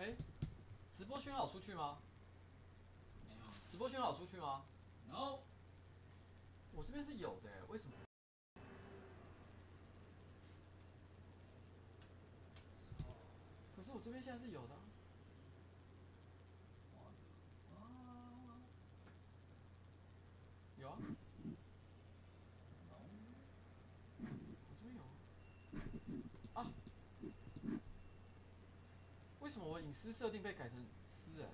哎，直播讯号出去吗？没有。直播讯号出去吗？No。我这边是有的，为什么？可是我这边现在是有的。有啊。为什么我隐私设定被改成私人？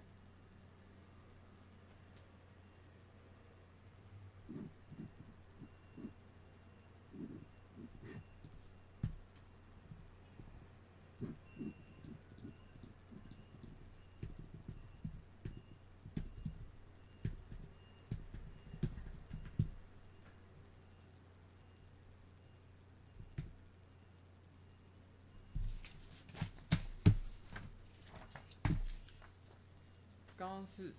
刚刚是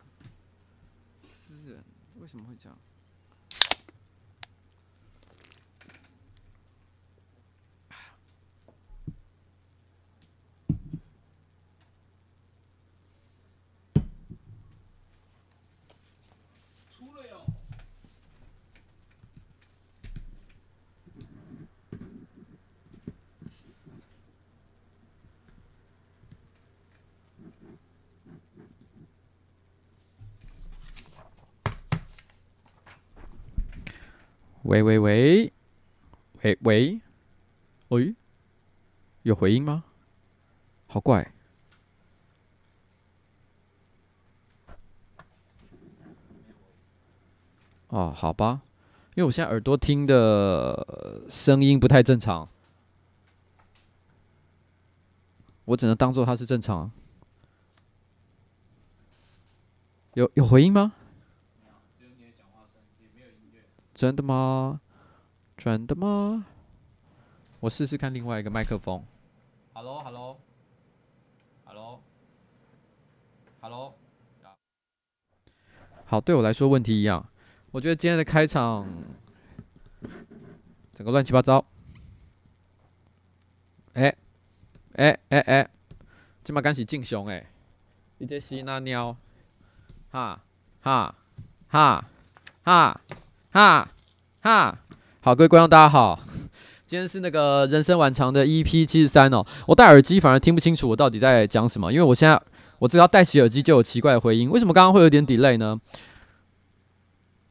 私人，为什么会这样？喂喂喂，喂喂，喂，有回音吗？好怪。哦，好吧，因为我现在耳朵听的声音不太正常，我只能当做它是正常。有有回音吗？真的吗？真的吗？我试试看另外一个麦克风。Hello，Hello，Hello，Hello。好，对我来说问题一样。我觉得今天的开场整个乱七八糟。哎，哎哎哎，今嘛赶紧进熊哎！你这是哪鸟？哈哈哈哈！哈，哈，哈好，各位观众，大家好，今天是那个人生晚长的 EP 七十三哦。我戴耳机反而听不清楚我到底在讲什么，因为我现在我只要戴起耳机就有奇怪的回音。为什么刚刚会有点 delay 呢？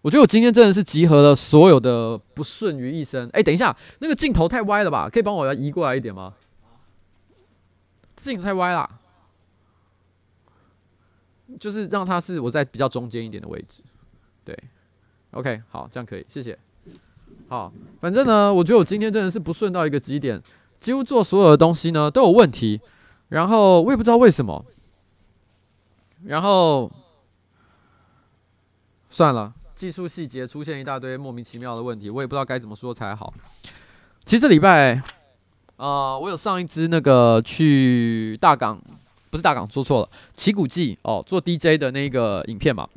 我觉得我今天真的是集合了所有的不顺于一身。哎，等一下，那个镜头太歪了吧？可以帮我要移过来一点吗？镜头太歪了，就是让它是我在比较中间一点的位置，对。OK，好，这样可以，谢谢。好，反正呢，我觉得我今天真的是不顺到一个极点，几乎做所有的东西呢都有问题，然后我也不知道为什么，然后算了，技术细节出现一大堆莫名其妙的问题，我也不知道该怎么说才好。其实这礼拜，啊、呃，我有上一支那个去大港，不是大港，说错了，奇古记哦，做 DJ 的那个影片嘛。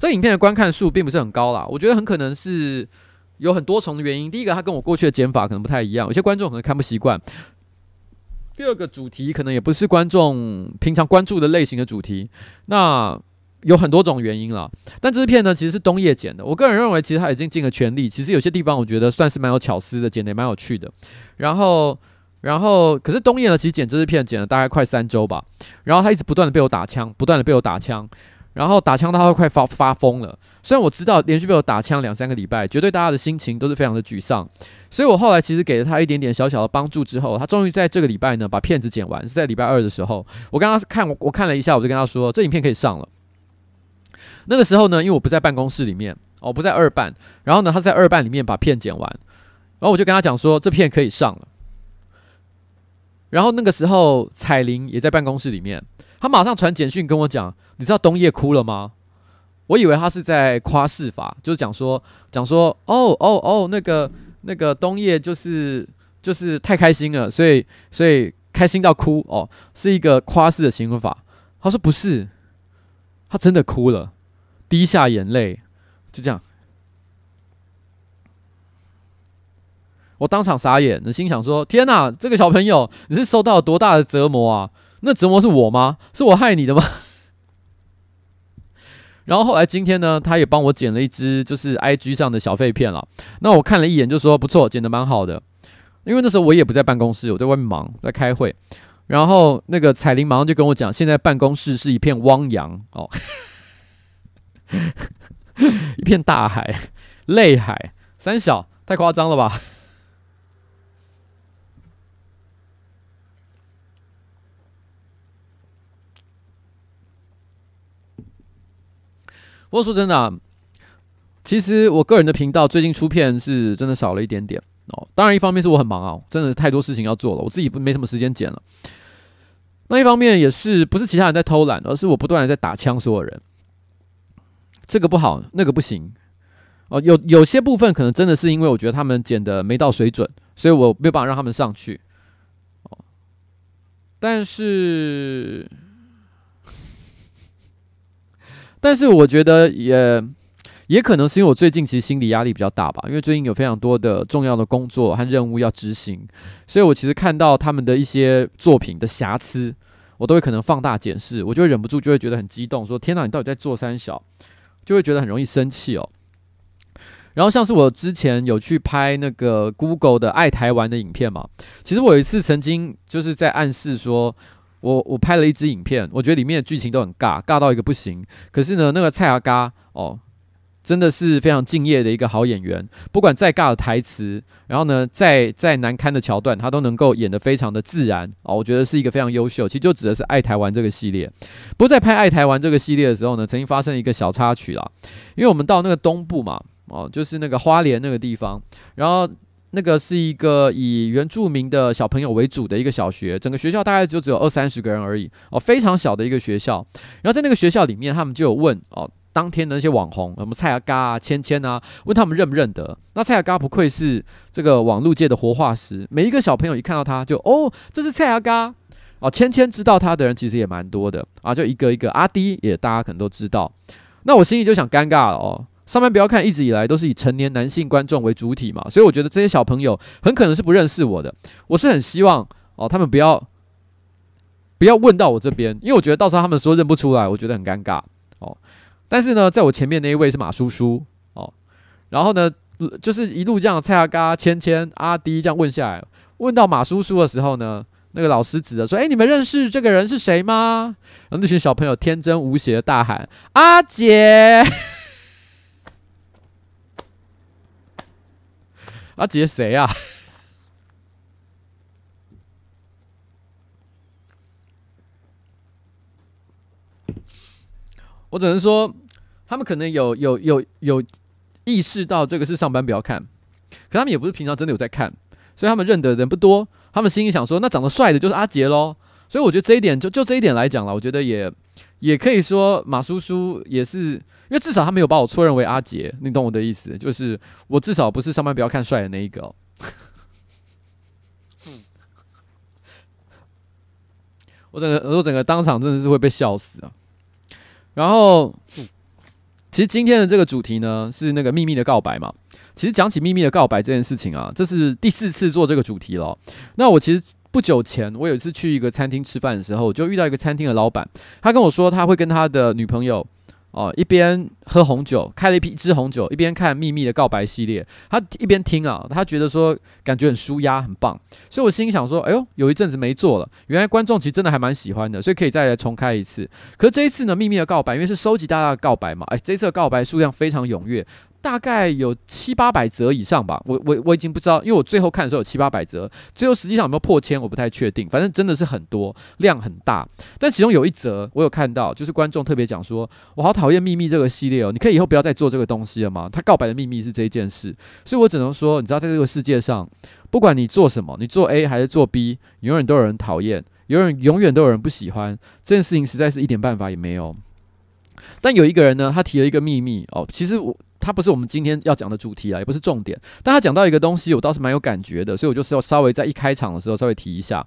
这影片的观看数并不是很高啦，我觉得很可能是有很多重的原因。第一个，它跟我过去的剪法可能不太一样，有些观众可能看不习惯。第二个，主题可能也不是观众平常关注的类型的主题。那有很多种原因啦。但这支片呢，其实是冬叶剪的。我个人认为，其实他已经尽了全力。其实有些地方我觉得算是蛮有巧思的，剪得也蛮有趣的。然后，然后，可是冬叶呢，其实剪这支片剪了大概快三周吧。然后他一直不断的被我打枪，不断的被我打枪。然后打枪，他会快发发疯了。虽然我知道连续被我打枪两三个礼拜，绝对大家的心情都是非常的沮丧。所以我后来其实给了他一点点小小的帮助之后，他终于在这个礼拜呢把片子剪完，是在礼拜二的时候。我刚刚看我我看了一下，我就跟他说这影片可以上了。那个时候呢，因为我不在办公室里面，我不在二办，然后呢他在二办里面把片剪完，然后我就跟他讲说这片可以上了。然后那个时候彩铃也在办公室里面。他马上传简讯跟我讲，你知道冬叶哭了吗？我以为他是在夸饰法，就是讲说讲说哦哦哦，那个那个冬叶就是就是太开心了，所以所以开心到哭哦，是一个夸饰的形容法。他说不是，他真的哭了，滴下眼泪，就这样。我当场傻眼，心想说天哪，这个小朋友你是受到了多大的折磨啊？那折磨是我吗？是我害你的吗？然后后来今天呢，他也帮我剪了一支就是 IG 上的小废片了。那我看了一眼，就说不错，剪得蛮好的。因为那时候我也不在办公室，我在外面忙，在开会。然后那个彩铃马上就跟我讲，现在办公室是一片汪洋哦，一片大海，泪海，三小，太夸张了吧？不过说真的啊，其实我个人的频道最近出片是真的少了一点点哦。当然，一方面是我很忙啊，真的太多事情要做了，我自己不没什么时间剪了。那一方面也是不是其他人在偷懒，而是我不断的在打枪所有人。这个不好，那个不行哦。有有些部分可能真的是因为我觉得他们剪的没到水准，所以我没有办法让他们上去。哦，但是。但是我觉得也也可能是因为我最近其实心理压力比较大吧，因为最近有非常多的重要的工作和任务要执行，所以我其实看到他们的一些作品的瑕疵，我都会可能放大检视，我就会忍不住就会觉得很激动，说天哪，你到底在做三小？就会觉得很容易生气哦。然后像是我之前有去拍那个 Google 的爱台湾的影片嘛，其实我有一次曾经就是在暗示说。我我拍了一支影片，我觉得里面的剧情都很尬，尬到一个不行。可是呢，那个蔡阿嘎哦，真的是非常敬业的一个好演员。不管再尬的台词，然后呢，再再难堪的桥段，他都能够演得非常的自然哦。我觉得是一个非常优秀。其实就指的是《爱台湾》这个系列。不过在拍《爱台湾》这个系列的时候呢，曾经发生一个小插曲啦。因为我们到那个东部嘛，哦，就是那个花莲那个地方，然后。那个是一个以原住民的小朋友为主的一个小学，整个学校大概就只有二三十个人而已哦，非常小的一个学校。然后在那个学校里面，他们就有问哦，当天的那些网红，什么蔡阿嘎啊、芊芊啊，问他们认不认得。那蔡阿嘎不愧是这个网络界的活化石，每一个小朋友一看到他就哦，这是蔡阿嘎哦，芊芊知道他的人其实也蛮多的啊，就一个一个阿迪也大家可能都知道。那我心里就想尴尬了哦。上班不要看，一直以来都是以成年男性观众为主体嘛，所以我觉得这些小朋友很可能是不认识我的。我是很希望哦，他们不要不要问到我这边，因为我觉得到时候他们说认不出来，我觉得很尴尬哦。但是呢，在我前面那一位是马叔叔哦，然后呢，就是一路这样蔡阿嘎、芊芊、阿迪这样问下来，问到马叔叔的时候呢，那个老师指着说：“哎，你们认识这个人是谁吗？”然后那群小朋友天真无邪的大喊：“阿杰。”阿杰谁啊？我只能说，他们可能有有有有意识到这个是上班不要看，可他们也不是平常真的有在看，所以他们认得人不多。他们心里想说，那长得帅的就是阿杰喽。所以我觉得这一点，就就这一点来讲了，我觉得也也可以说马叔叔也是。因为至少他没有把我错认为阿杰，你懂我的意思？就是我至少不是上班不要看帅的那一个哦。我整个我整个当场真的是会被笑死啊！然后，其实今天的这个主题呢是那个秘密的告白嘛。其实讲起秘密的告白这件事情啊，这是第四次做这个主题了。那我其实不久前我有一次去一个餐厅吃饭的时候，就遇到一个餐厅的老板，他跟我说他会跟他的女朋友。哦，一边喝红酒，开了一瓶一支红酒，一边看《秘密的告白》系列。他一边听啊，他觉得说感觉很舒压，很棒。所以我心想说，哎呦，有一阵子没做了，原来观众其实真的还蛮喜欢的，所以可以再来重开一次。可是这一次呢，《秘密的告白》因为是收集大家的告白嘛，哎，这次的告白数量非常踊跃。大概有七八百则以上吧，我我我已经不知道，因为我最后看的时候有七八百则，最后实际上有没有破千，我不太确定。反正真的是很多，量很大。但其中有一则我有看到，就是观众特别讲说，我好讨厌秘密这个系列哦，你可以以后不要再做这个东西了吗？他告白的秘密是这一件事，所以我只能说，你知道，在这个世界上，不管你做什么，你做 A 还是做 B，永远都有人讨厌，有人永远都有人不喜欢，这件事情实在是一点办法也没有。但有一个人呢，他提了一个秘密哦，其实我。它不是我们今天要讲的主题啊，也不是重点。但他讲到一个东西，我倒是蛮有感觉的，所以我就是要稍微在一开场的时候稍微提一下。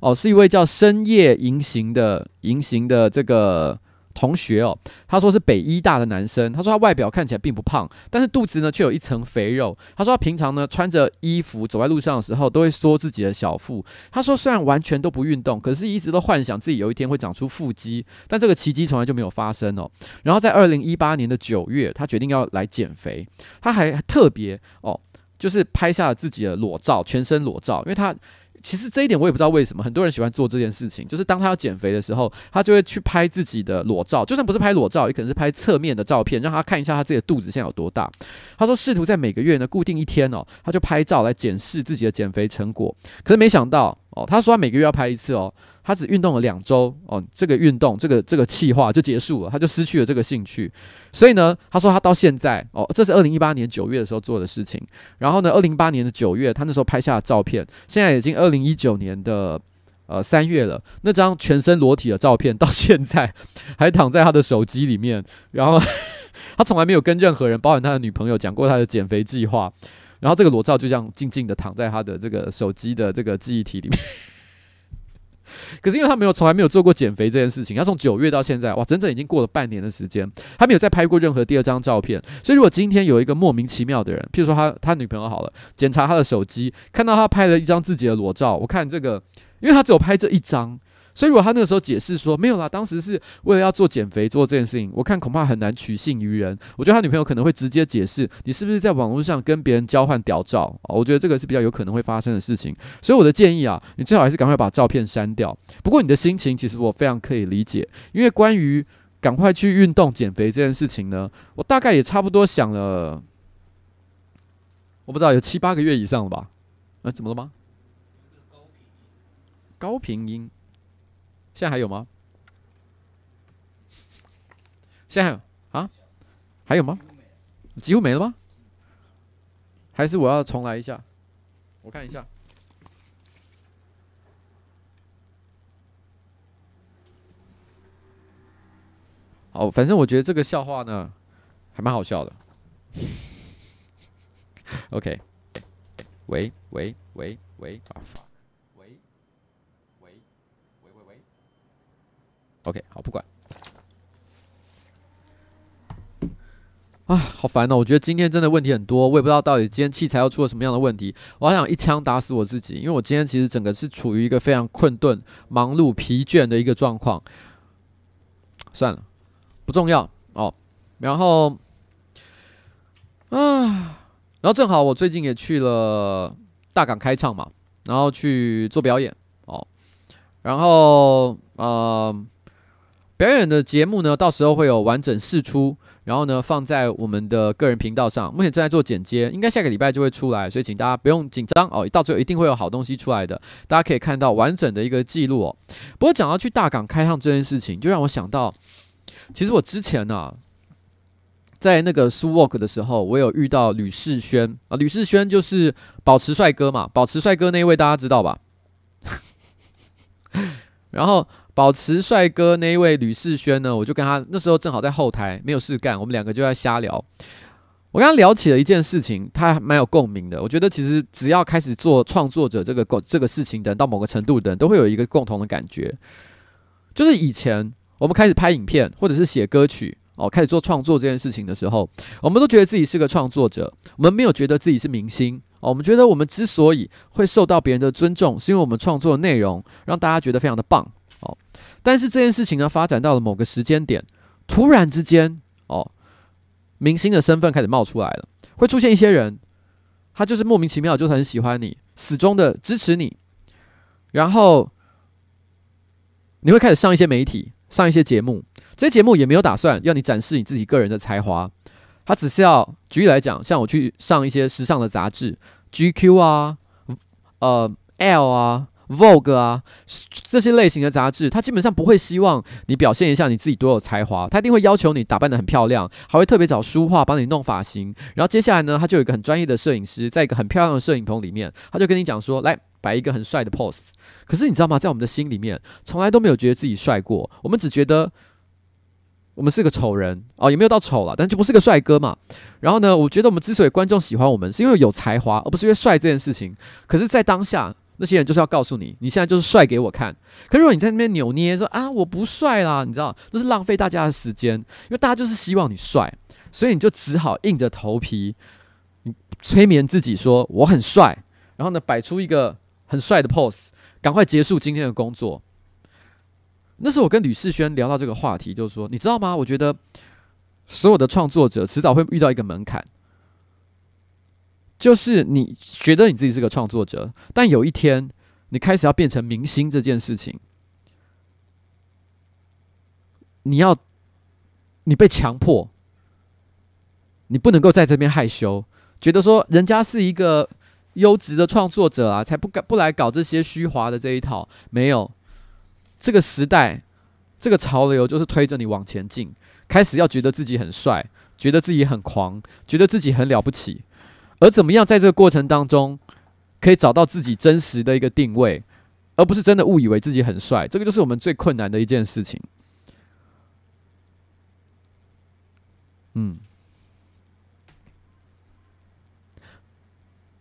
哦，是一位叫深夜银行的银行的这个同学哦，他说是北医大的男生，他说他外表看起来并不胖，但是肚子呢却有一层肥肉。他说他平常呢穿着衣服走在路上的时候都会缩自己的小腹。他说虽然完全都不运动，可是一直都幻想自己有一天会长出腹肌，但这个奇迹从来就没有发生哦。然后在二零一八年的九月，他决定要来减肥，他还特别哦，就是拍下了自己的裸照，全身裸照，因为他。其实这一点我也不知道为什么很多人喜欢做这件事情，就是当他要减肥的时候，他就会去拍自己的裸照，就算不是拍裸照，也可能是拍侧面的照片，让他看一下他自己的肚子现在有多大。他说试图在每个月呢固定一天哦，他就拍照来检视自己的减肥成果，可是没想到哦，他说他每个月要拍一次哦。他只运动了两周哦，这个运动这个这个计划就结束了，他就失去了这个兴趣。所以呢，他说他到现在哦，这是二零一八年九月的时候做的事情。然后呢，二零一八年的九月，他那时候拍下的照片，现在已经二零一九年的呃三月了。那张全身裸体的照片到现在还躺在他的手机里面。然后 他从来没有跟任何人，包含他的女朋友，讲过他的减肥计划。然后这个裸照就这样静静的躺在他的这个手机的这个记忆体里面。可是因为他没有从来没有做过减肥这件事情，他从九月到现在，哇，整整已经过了半年的时间，他没有再拍过任何第二张照片。所以如果今天有一个莫名其妙的人，譬如说他他女朋友好了，检查他的手机，看到他拍了一张自己的裸照，我看这个，因为他只有拍这一张。所以，如果他那个时候解释说没有啦，当时是为了要做减肥做这件事情，我看恐怕很难取信于人。我觉得他女朋友可能会直接解释，你是不是在网络上跟别人交换屌照？我觉得这个是比较有可能会发生的事情。所以我的建议啊，你最好还是赶快把照片删掉。不过你的心情其实我非常可以理解，因为关于赶快去运动减肥这件事情呢，我大概也差不多想了，我不知道有七八个月以上了吧？啊，怎么了吗？高频音。现在还有吗？现在还有啊？还有吗？几乎没了吗？还是我要重来一下？我看一下。好，反正我觉得这个笑话呢，还蛮好笑的。OK，喂喂喂喂，OK，好，不管。啊，好烦哦！我觉得今天真的问题很多，我也不知道到底今天器材又出了什么样的问题。我好想一枪打死我自己，因为我今天其实整个是处于一个非常困顿、忙碌、疲倦的一个状况。算了，不重要哦。然后，啊，然后正好我最近也去了大港开唱嘛，然后去做表演哦。然后，呃。表演的节目呢，到时候会有完整试出，然后呢放在我们的个人频道上。目前正在做剪接，应该下个礼拜就会出来，所以请大家不用紧张哦，到最后一定会有好东西出来的，大家可以看到完整的一个记录哦。不过讲到去大港开唱这件事情，就让我想到，其实我之前呢、啊，在那个苏 walk 的时候，我有遇到吕世轩啊，吕世轩就是保持帅哥嘛，保持帅哥那一位大家知道吧？然后。保持帅哥那一位吕世轩呢，我就跟他那时候正好在后台没有事干，我们两个就在瞎聊。我跟他聊起了一件事情，他还蛮有共鸣的。我觉得其实只要开始做创作者这个这个事情的人，到某个程度的人都会有一个共同的感觉，就是以前我们开始拍影片或者是写歌曲哦，开始做创作这件事情的时候，我们都觉得自己是个创作者，我们没有觉得自己是明星哦。我们觉得我们之所以会受到别人的尊重，是因为我们创作的内容让大家觉得非常的棒。但是这件事情呢，发展到了某个时间点，突然之间，哦，明星的身份开始冒出来了，会出现一些人，他就是莫名其妙，就是很喜欢你，死忠的支持你，然后你会开始上一些媒体，上一些节目，这些节目也没有打算要你展示你自己个人的才华，他只是要举例来讲，像我去上一些时尚的杂志，GQ 啊，呃，L 啊。Vogue 啊，这些类型的杂志，他基本上不会希望你表现一下你自己多有才华，他一定会要求你打扮得很漂亮，还会特别找书画帮你弄发型。然后接下来呢，他就有一个很专业的摄影师，在一个很漂亮的摄影棚里面，他就跟你讲说，来摆一个很帅的 pose。可是你知道吗？在我们的心里面，从来都没有觉得自己帅过，我们只觉得我们是个丑人哦，也没有到丑了，但就不是个帅哥嘛。然后呢，我觉得我们之所以观众喜欢我们，是因为有才华，而不是因为帅这件事情。可是，在当下。那些人就是要告诉你，你现在就是帅给我看。可如果你在那边扭捏说啊，我不帅啦，你知道，那是浪费大家的时间，因为大家就是希望你帅，所以你就只好硬着头皮，你催眠自己说我很帅，然后呢，摆出一个很帅的 pose，赶快结束今天的工作。那时候我跟吕世轩聊到这个话题，就是说，你知道吗？我觉得所有的创作者迟早会遇到一个门槛。就是你觉得你自己是个创作者，但有一天你开始要变成明星这件事情，你要你被强迫，你不能够在这边害羞，觉得说人家是一个优质的创作者啊，才不敢不来搞这些虚华的这一套。没有，这个时代，这个潮流就是推着你往前进，开始要觉得自己很帅，觉得自己很狂，觉得自己很了不起。而怎么样在这个过程当中，可以找到自己真实的一个定位，而不是真的误以为自己很帅，这个就是我们最困难的一件事情。嗯，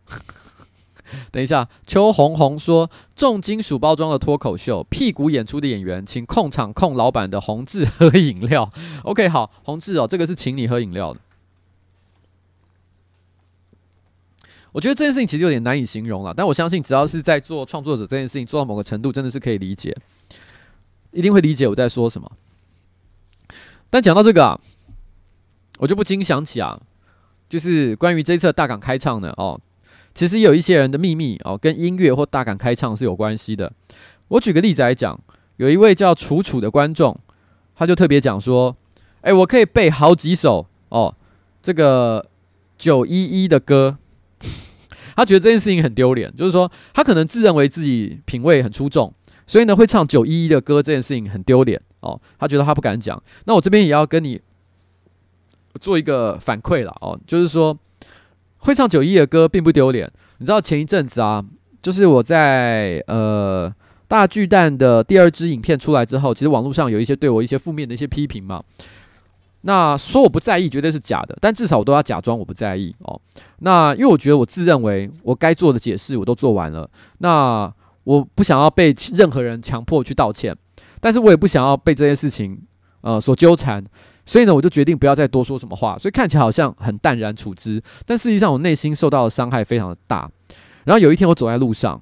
等一下，邱红红说，重金属包装的脱口秀，屁股演出的演员，请控场控老板的宏志喝饮料。OK，好，宏志哦，这个是请你喝饮料的。我觉得这件事情其实有点难以形容了，但我相信只要是在做创作者这件事情做到某个程度，真的是可以理解，一定会理解我在说什么。但讲到这个啊，我就不禁想起啊，就是关于这一次大港开唱呢，哦，其实也有一些人的秘密哦，跟音乐或大港开唱是有关系的。我举个例子来讲，有一位叫楚楚的观众，他就特别讲说，哎，我可以背好几首哦，这个九一一的歌。他觉得这件事情很丢脸，就是说他可能自认为自己品味很出众，所以呢会唱九一一的歌这件事情很丢脸哦。他觉得他不敢讲。那我这边也要跟你做一个反馈了哦，就是说会唱九一的歌并不丢脸。你知道前一阵子啊，就是我在呃大巨蛋的第二支影片出来之后，其实网络上有一些对我一些负面的一些批评嘛。那说我不在意，绝对是假的。但至少我都要假装我不在意哦。那因为我觉得我自认为我该做的解释我都做完了。那我不想要被任何人强迫去道歉，但是我也不想要被这些事情呃所纠缠。所以呢，我就决定不要再多说什么话。所以看起来好像很淡然处之，但实际上我内心受到的伤害非常的大。然后有一天我走在路上，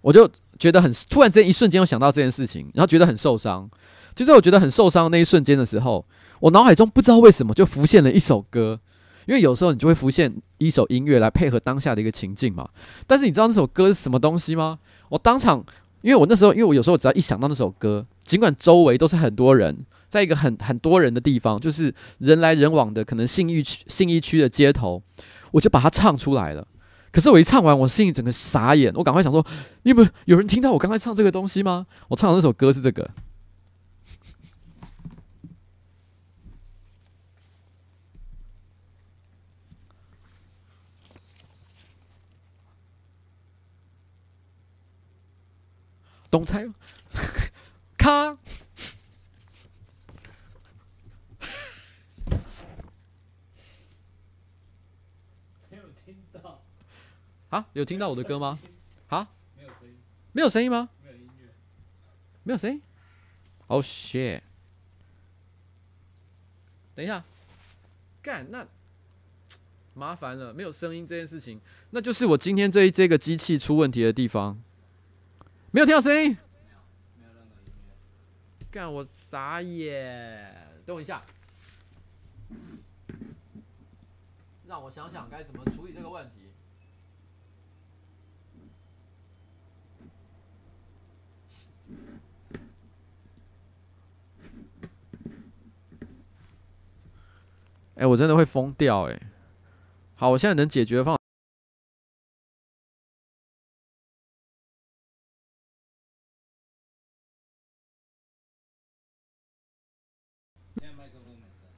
我就觉得很突然之间一瞬间，又想到这件事情，然后觉得很受伤。就在我觉得很受伤的那一瞬间的时候，我脑海中不知道为什么就浮现了一首歌，因为有时候你就会浮现一首音乐来配合当下的一个情境嘛。但是你知道那首歌是什么东西吗？我当场，因为我那时候，因为我有时候只要一想到那首歌，尽管周围都是很多人，在一个很很多人的地方，就是人来人往的，可能信义区信义区的街头，我就把它唱出来了。可是我一唱完，我心里整个傻眼，我赶快想说，你有没有有人听到我刚才唱这个东西吗？我唱的那首歌是这个。懂猜吗？咔！没有听到啊？有听到我的歌吗？啊？没有声音？没有声音吗？没有音乐？没有声音？Oh shit！等一下，干那麻烦了，没有声音这件事情，那就是我今天这一这个机器出问题的地方。没有听到声音。干，我傻眼！等我一下，让我想想该怎么处理这个问题。哎，我真的会疯掉哎！好，我现在能解决的方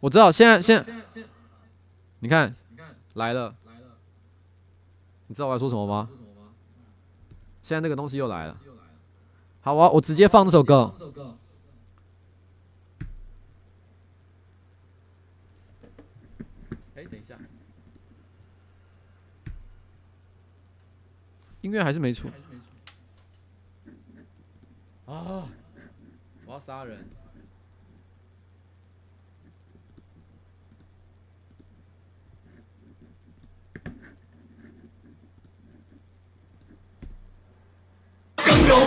我知道，现在现在，你看，来了，你知道我要说什么吗？现在那个东西又来了。好啊，我直接放这首歌。哎，等一下，音乐还是没出。啊！我要杀人。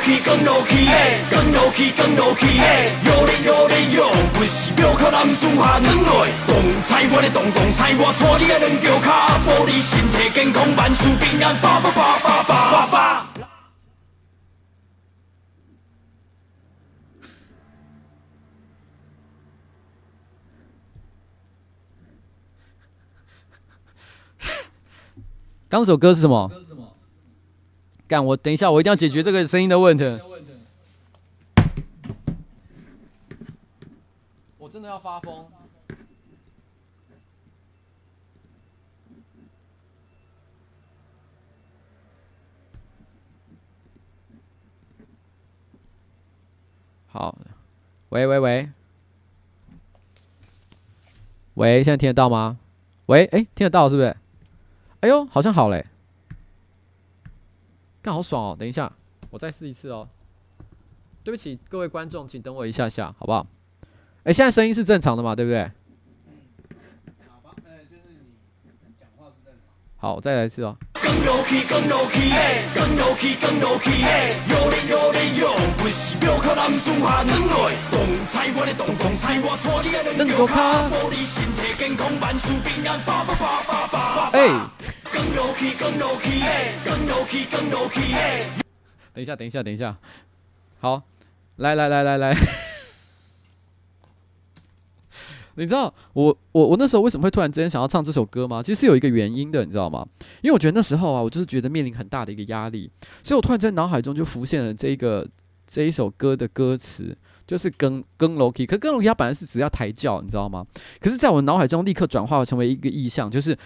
去，更落去，更落去，更落去，有咧有咧有，不是庙口男子汉。转来，动菜我咧动动菜，我带你啊两脚卡，保你身体健康，万事平安，发发发发发发发。刚首歌是什么？干！我等一下，我一定要解决这个声音的问题。我真的要发疯。好，喂喂喂，喂，现在听得到吗？喂，哎，听得到是不是？哎呦，好像好嘞。那好爽哦！等一下，我再试一次哦。对不起，各位观众，请等我一下下，好不好？哎，现在声音是正常的嘛？对不对？好吧，呃，就是你讲话是正常。好，我再来一次哦。哎。等一下，等一下，等一下。好，来来来来来，你知道我我我那时候为什么会突然之间想要唱这首歌吗？其实是有一个原因的，你知道吗？因为我觉得那时候啊，我就是觉得面临很大的一个压力，所以我突然间脑海中就浮现了这个这一首歌的歌词，就是更更 low-key，可更 low-key 它本来是只要抬轿，你知道吗？可是在我脑海中立刻转化成为一个意象，就是。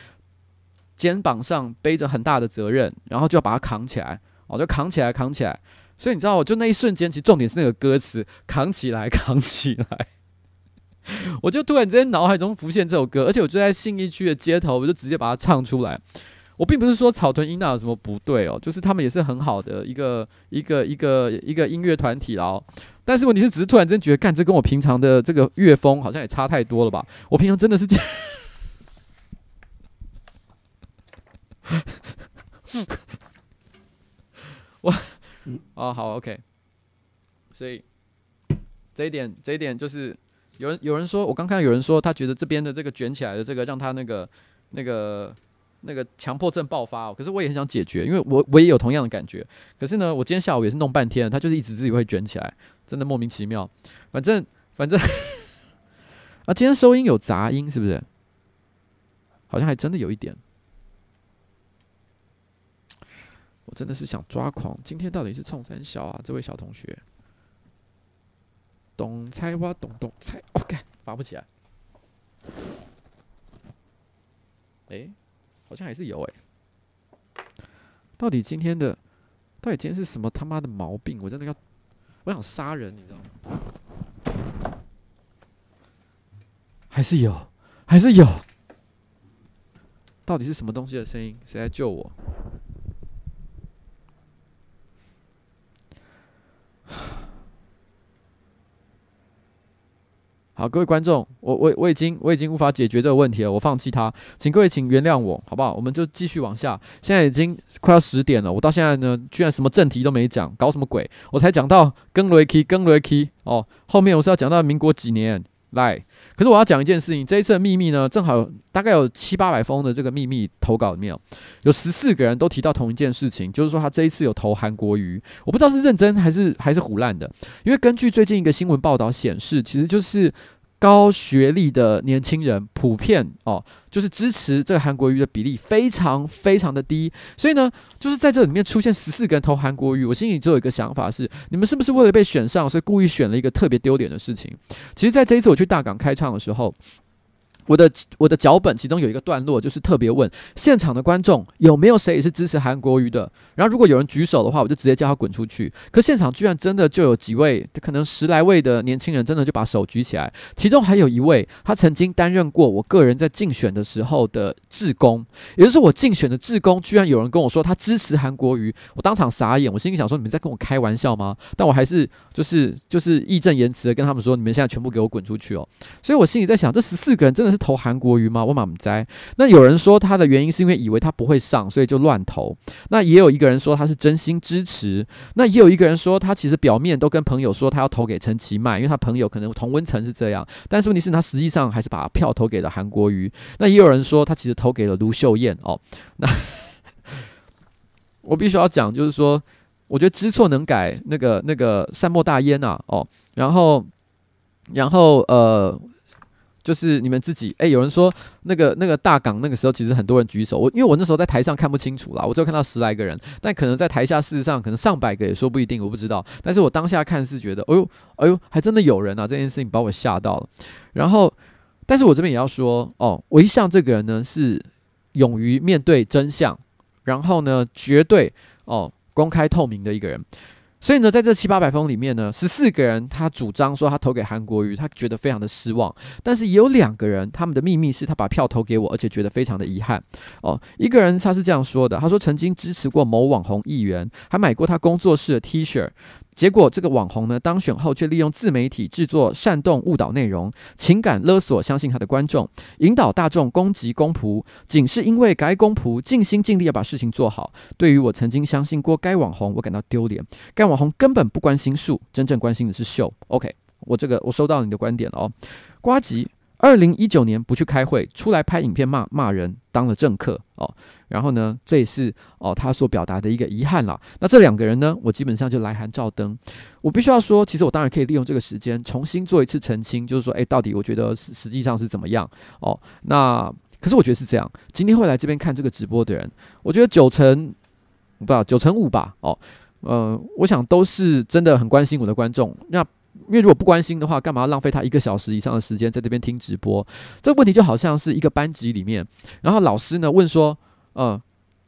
肩膀上背着很大的责任，然后就要把它扛起来，哦，就扛起来，扛起来。所以你知道，我就那一瞬间，其实重点是那个歌词“扛起来，扛起来”。我就突然之间脑海中浮现这首歌，而且我就在信义区的街头，我就直接把它唱出来。我并不是说草屯音娜有什么不对哦，就是他们也是很好的一个一个一个一个音乐团体哦。但是问题是，只是突然间觉得，干，这跟我平常的这个乐风好像也差太多了吧？我平常真的是 这样。我哦好 OK，所以这一点这一点就是有人有人说，我刚看到有人说他觉得这边的这个卷起来的这个让他那个那个那个强迫症爆发哦，可是我也很想解决，因为我我也有同样的感觉。可是呢，我今天下午也是弄半天，他就是一直自己会卷起来，真的莫名其妙。反正反正 啊，今天收音有杂音是不是？好像还真的有一点。我真的是想抓狂！今天到底是冲三小啊？这位小同学，懂猜哇，懂懂猜，OK，拔不起来。哎、好像还是有哎、到底今天的，到底今天是什么他妈的毛病？我真的要，我想杀人，你知道吗？还是有，还是有。到底是什么东西的声音？谁来救我？好，各位观众，我我我已经我已经无法解决这个问题了，我放弃它，请各位请原谅我，好不好？我们就继续往下。现在已经快要十点了，我到现在呢，居然什么正题都没讲，搞什么鬼？我才讲到更雷 key 更雷 key 哦，后面我是要讲到民国几年来。可是我要讲一件事情，这一次的秘密呢，正好大概有七八百封的这个秘密投稿里面，有十四个人都提到同一件事情，就是说他这一次有投韩国瑜，我不知道是认真还是还是胡烂的，因为根据最近一个新闻报道显示，其实就是。高学历的年轻人普遍哦，就是支持这个韩国瑜的比例非常非常的低，所以呢，就是在这里面出现十四个人投韩国瑜，我心里只有一个想法是：你们是不是为了被选上，所以故意选了一个特别丢脸的事情？其实，在这一次我去大港开唱的时候，我的我的脚本其中有一个段落，就是特别问现场的观众有没有谁也是支持韩国瑜的。然后如果有人举手的话，我就直接叫他滚出去。可现场居然真的就有几位，可能十来位的年轻人，真的就把手举起来。其中还有一位，他曾经担任过我个人在竞选的时候的志工，也就是我竞选的志工，居然有人跟我说他支持韩国瑜，我当场傻眼。我心里想说，你们在跟我开玩笑吗？但我还是就是就是义正言辞的跟他们说，你们现在全部给我滚出去哦。所以我心里在想，这十四个人真的是投韩国瑜吗？我满不在。那有人说他的原因是因为以为他不会上，所以就乱投。那也有一个人说他是真心支持。那也有一个人说他其实表面都跟朋友说他要投给陈其迈，因为他朋友可能同温层是这样。但是问题是，他实际上还是把票投给了韩国瑜。那也有人说他其实投给了卢秀燕哦。那我必须要讲，就是说，我觉得知错能改，那个那个善莫大焉呐哦。然后，然后呃。就是你们自己诶、欸，有人说那个那个大港那个时候其实很多人举手，我因为我那时候在台上看不清楚啦，我只有看到十来个人，但可能在台下事实上可能上百个也说不一定，我不知道。但是我当下看是觉得，哎呦哎呦，还真的有人啊！这件事情把我吓到了。然后，但是我这边也要说哦，我一向这个人呢是勇于面对真相，然后呢绝对哦公开透明的一个人。所以呢，在这七八百封里面呢，十四个人他主张说他投给韩国瑜，他觉得非常的失望。但是也有两个人，他们的秘密是他把票投给我，而且觉得非常的遗憾。哦，一个人他是这样说的，他说曾经支持过某网红议员，还买过他工作室的 T 恤。结果，这个网红呢当选后，却利用自媒体制作煽动误导内容，情感勒索相信他的观众，引导大众攻击公仆，仅是因为该公仆尽心尽力要把事情做好。对于我曾经相信过该网红，我感到丢脸。该网红根本不关心术，真正关心的是秀。OK，我这个我收到你的观点了哦，瓜吉。二零一九年不去开会，出来拍影片骂骂人，当了政客哦。然后呢，这也是哦他所表达的一个遗憾啦。那这两个人呢，我基本上就来函照登。我必须要说，其实我当然可以利用这个时间重新做一次澄清，就是说，诶，到底我觉得实实际上是怎么样哦？那可是我觉得是这样。今天会来这边看这个直播的人，我觉得九成不知道九成五吧。哦，嗯、我想都是真的很关心我的观众。那因为如果不关心的话，干嘛要浪费他一个小时以上的时间在这边听直播？这个问题就好像是一个班级里面，然后老师呢问说，嗯。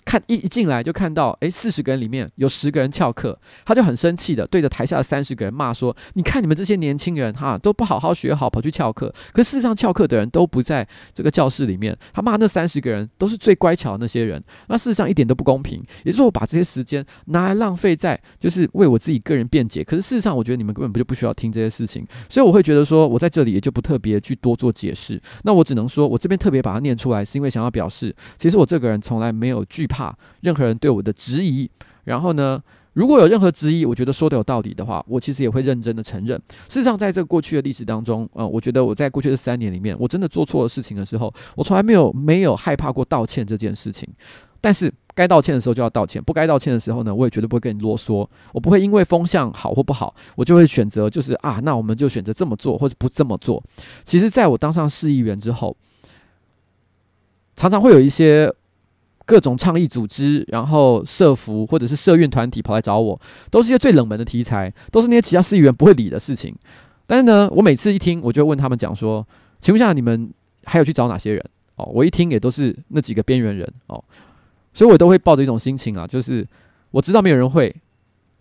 看一一进来就看到，诶，四十个人里面有十个人翘课，他就很生气的对着台下的三十个人骂说：“你看你们这些年轻人哈，都不好好学好，跑去翘课。可事实上翘课的人都不在这个教室里面。他骂那三十个人都是最乖巧的那些人。那事实上一点都不公平。也就是，我把这些时间拿来浪费在就是为我自己个人辩解。可是事实上，我觉得你们根本不就不需要听这些事情。所以我会觉得说，我在这里也就不特别去多做解释。那我只能说我这边特别把它念出来，是因为想要表示，其实我这个人从来没有惧怕任何人对我的质疑，然后呢，如果有任何质疑，我觉得说的有道理的话，我其实也会认真的承认。事实上，在这过去的历史当中，呃，我觉得我在过去的三年里面，我真的做错了事情的时候，我从来没有没有害怕过道歉这件事情。但是该道歉的时候就要道歉，不该道歉的时候呢，我也绝对不会跟你啰嗦。我不会因为风向好或不好，我就会选择就是啊，那我们就选择这么做或者不这么做。其实，在我当上市议员之后，常常会有一些。各种倡议组织，然后社服或者是社运团体跑来找我，都是一些最冷门的题材，都是那些其他市议员不会理的事情。但是呢，我每次一听，我就问他们讲说：“请问一下，你们还有去找哪些人？”哦，我一听也都是那几个边缘人哦，所以我都会抱着一种心情啊，就是我知道没有人会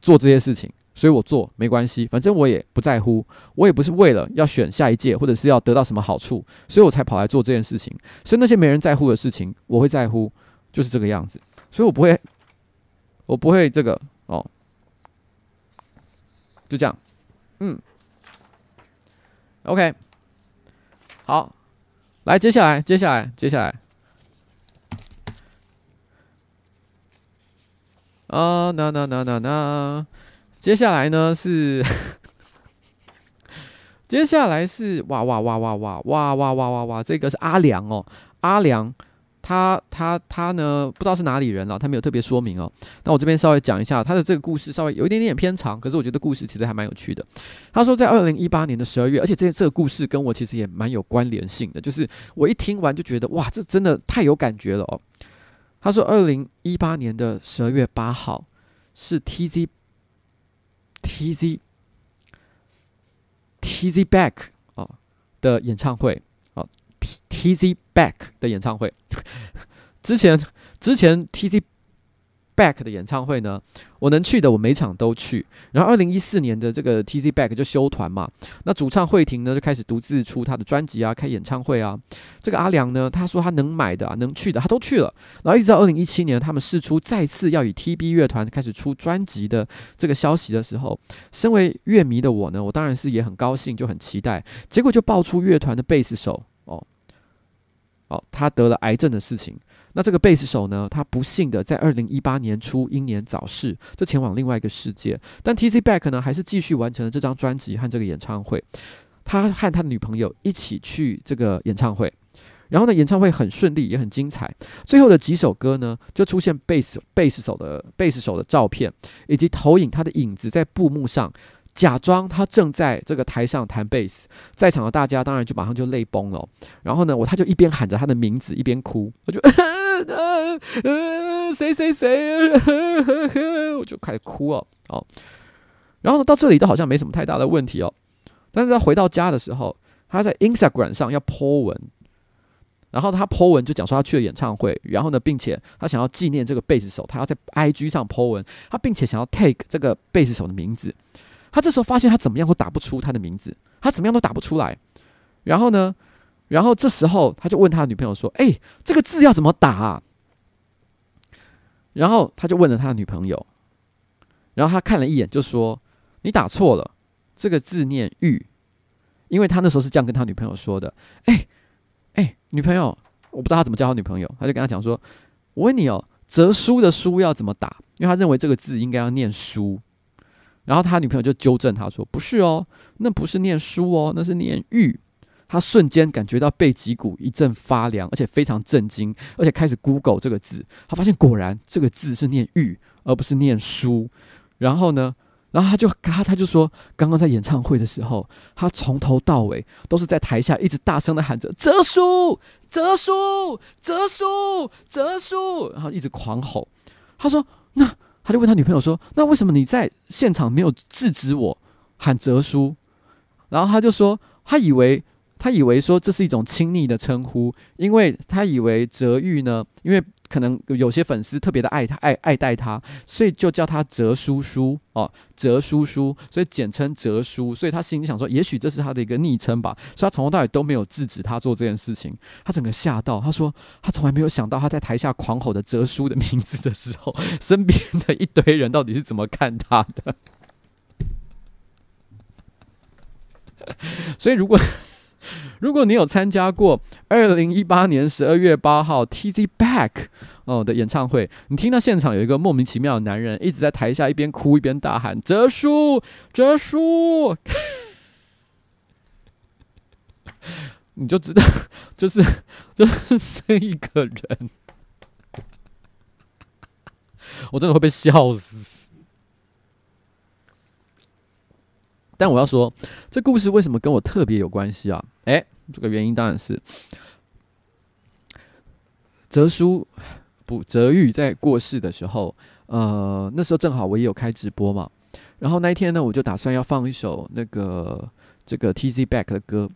做这些事情，所以我做没关系，反正我也不在乎，我也不是为了要选下一届或者是要得到什么好处，所以我才跑来做这件事情。所以那些没人在乎的事情，我会在乎。就是这个样子，所以我不会，我不会这个哦，就这样，嗯，OK，好，来，接下来，接下来，接下来，啊，那那那那那，接下来呢是，接下来是哇哇哇哇哇哇哇哇哇哇，这个是阿良哦，阿良。他他他呢？不知道是哪里人了，他没有特别说明哦。那我这边稍微讲一下他的这个故事，稍微有一点点偏长，可是我觉得故事其实还蛮有趣的。他说，在二零一八年的十二月，而且这这个故事跟我其实也蛮有关联性的，就是我一听完就觉得哇，这真的太有感觉了哦。他说，二零一八年的十二月八号是 TZ TZ TZ Back 哦的演唱会 Tz Back 的演唱会。之前之前 TZ Back 的演唱会呢，我能去的我每场都去。然后二零一四年的这个 TZ Back 就休团嘛，那主唱惠婷呢就开始独自出他的专辑啊，开演唱会啊。这个阿良呢，他说他能买的啊，能去的他都去了。然后一直到二零一七年，他们试出再次要以 TB 乐团开始出专辑的这个消息的时候，身为乐迷的我呢，我当然是也很高兴，就很期待。结果就爆出乐团的贝斯手他得了癌症的事情。那这个贝斯手呢，他不幸的在二零一八年初英年早逝，就前往另外一个世界。但 TZ Back 呢，还是继续完成了这张专辑和这个演唱会。他和他的女朋友一起去这个演唱会，然后呢，演唱会很顺利，也很精彩。最后的几首歌呢，就出现贝斯贝斯手的贝斯手的照片，以及投影他的影子在布幕上。假装他正在这个台上弹贝斯，在场的大家当然就马上就泪崩了。然后呢，我他就一边喊着他的名字，一边哭。我就，呃呃，谁谁谁，我就开始哭哦。哦，然后呢，到这里都好像没什么太大的问题哦。但是他回到家的时候，他在 Instagram 上要 po 文，然后他 po 文就讲说他去了演唱会，然后呢，并且他想要纪念这个贝斯手，他要在 IG 上 po 文，他并且想要 take 这个贝斯手的名字。他这时候发现他怎么样都打不出他的名字，他怎么样都打不出来。然后呢，然后这时候他就问他的女朋友说：“哎，这个字要怎么打啊？”然后他就问了他的女朋友，然后他看了一眼就说：“你打错了，这个字念‘玉’。”因为他那时候是这样跟他女朋友说的。哎哎，女朋友，我不知道他怎么叫他女朋友，他就跟他讲说：“我问你哦，折书的‘书’要怎么打？因为他认为这个字应该要念‘书’。”然后他女朋友就纠正他说：“不是哦，那不是念书哦，那是念玉。”他瞬间感觉到背脊骨一阵发凉，而且非常震惊，而且开始 Google 这个字。他发现果然这个字是念玉，而不是念书。然后呢，然后他就他他就说，刚刚在演唱会的时候，他从头到尾都是在台下一直大声的喊着“折书，折书，折书，折书”，然后一直狂吼。他说：“那。”他就问他女朋友说：“那为什么你在现场没有制止我喊泽叔？”然后他就说：“他以为他以为说这是一种亲昵的称呼，因为他以为泽玉呢，因为。”可能有些粉丝特别的爱他，爱爱戴他，所以就叫他哲叔叔哦，哲叔叔，所以简称哲叔。所以他心里想说，也许这是他的一个昵称吧。所以他从头到尾都没有制止他做这件事情。他整个吓到，他说他从来没有想到他在台下狂吼的哲叔的名字的时候，身边的一堆人到底是怎么看他的。所以如果。如果你有参加过二零一八年十二月八号 TZ Back 哦的演唱会，你听到现场有一个莫名其妙的男人一直在台下一边哭一边大喊“哲叔，哲叔 ”，你就知道，就是就是这一个人，我真的会被笑死。但我要说，这故事为什么跟我特别有关系啊？诶，这个原因当然是哲叔不哲玉在过世的时候，呃，那时候正好我也有开直播嘛。然后那一天呢，我就打算要放一首那个这个 TZ Back 的歌。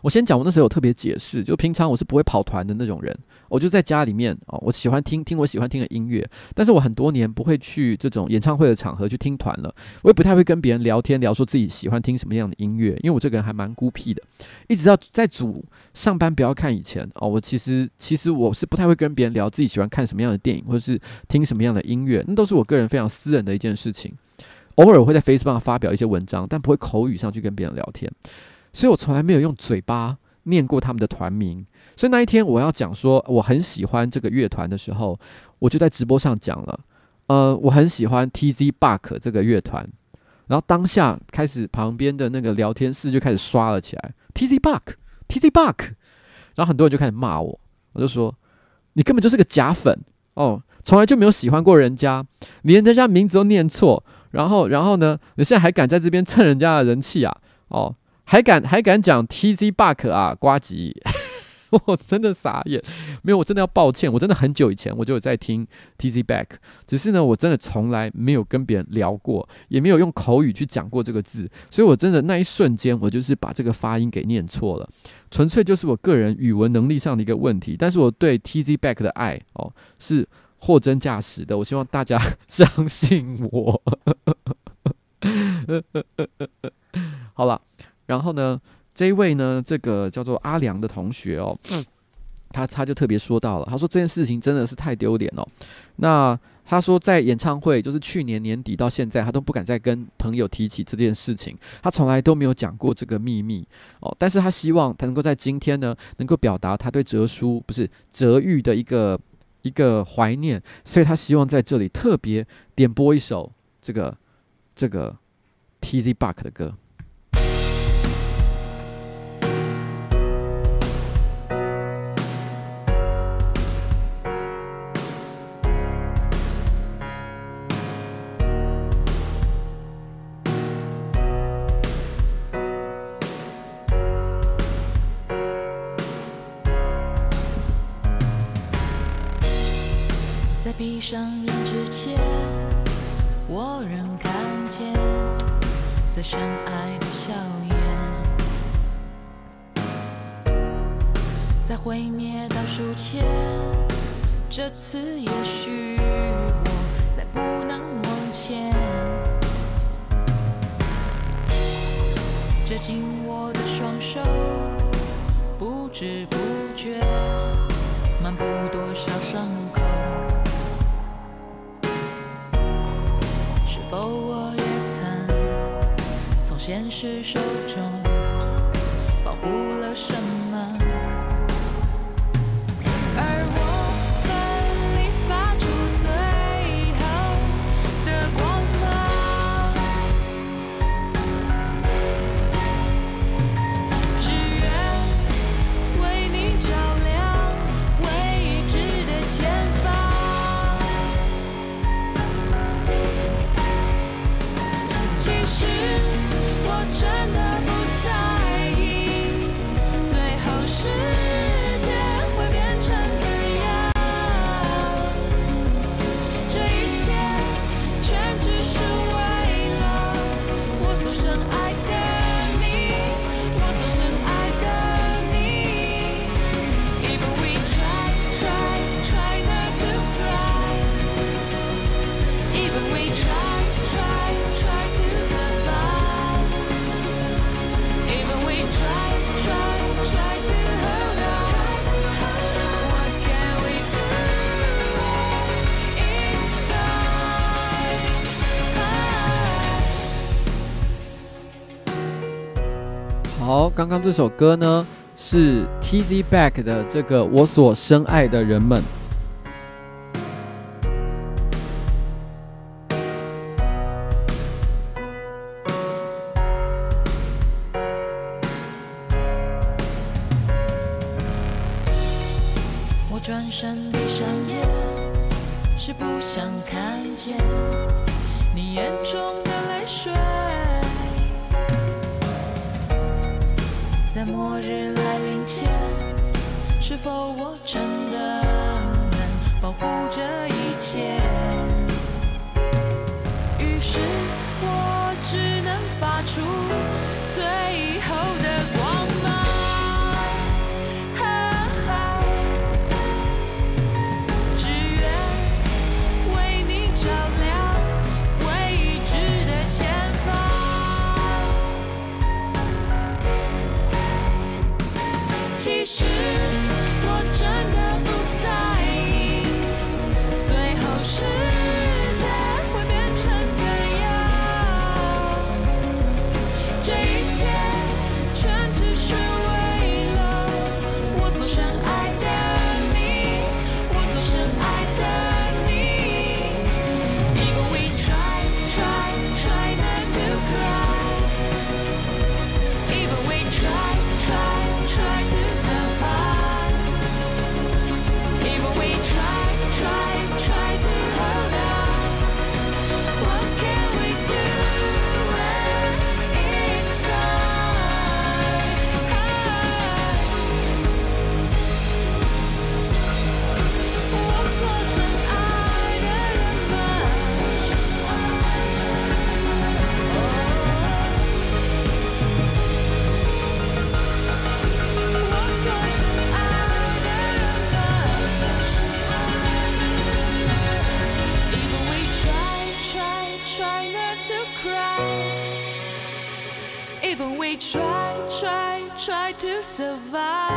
我先讲，我那时候有特别解释，就平常我是不会跑团的那种人，我就在家里面哦，我喜欢听听我喜欢听的音乐，但是我很多年不会去这种演唱会的场合去听团了，我也不太会跟别人聊天聊说自己喜欢听什么样的音乐，因为我这个人还蛮孤僻的，一直到在组上班不要看以前哦，我其实其实我是不太会跟别人聊自己喜欢看什么样的电影或者是听什么样的音乐，那都是我个人非常私人的一件事情，偶尔我会在 Facebook 上发表一些文章，但不会口语上去跟别人聊天。所以我从来没有用嘴巴念过他们的团名，所以那一天我要讲说我很喜欢这个乐团的时候，我就在直播上讲了，呃，我很喜欢 TZ Buck 这个乐团，然后当下开始旁边的那个聊天室就开始刷了起来，T Z Buck，T Z Buck，然后很多人就开始骂我，我就说你根本就是个假粉哦，从来就没有喜欢过人家，连人家名字都念错，然后然后呢，你现在还敢在这边蹭人家的人气啊，哦。还敢还敢讲 TZ Buck 啊，呱吉，我真的傻眼。没有，我真的要抱歉，我真的很久以前我就有在听 Tz Back，只是呢，我真的从来没有跟别人聊过，也没有用口语去讲过这个字，所以我真的那一瞬间，我就是把这个发音给念错了，纯粹就是我个人语文能力上的一个问题。但是我对 Tz Back 的爱哦是货真价实的，我希望大家 相信我。好了，然后呢，这一位呢，这个叫做阿良的同学哦，他他就特别说到了，他说这件事情真的是太丢脸了。那他说在演唱会，就是去年年底到现在，他都不敢再跟朋友提起这件事情，他从来都没有讲过这个秘密哦。但是他希望他能够在今天呢，能够表达他对哲叔不是哲玉的一个一个怀念，所以他希望在这里特别点播一首这个。这个 Tizzy Bac 的歌。相爱的笑颜，在毁灭倒数前，这次也许我再不能往前。折紧我的双手，不知不觉漫步多少伤口，是否我也？现实手中保护了什么？刚刚这首歌呢是 Tz Back 的这个我所深爱的人们。Try, to survive.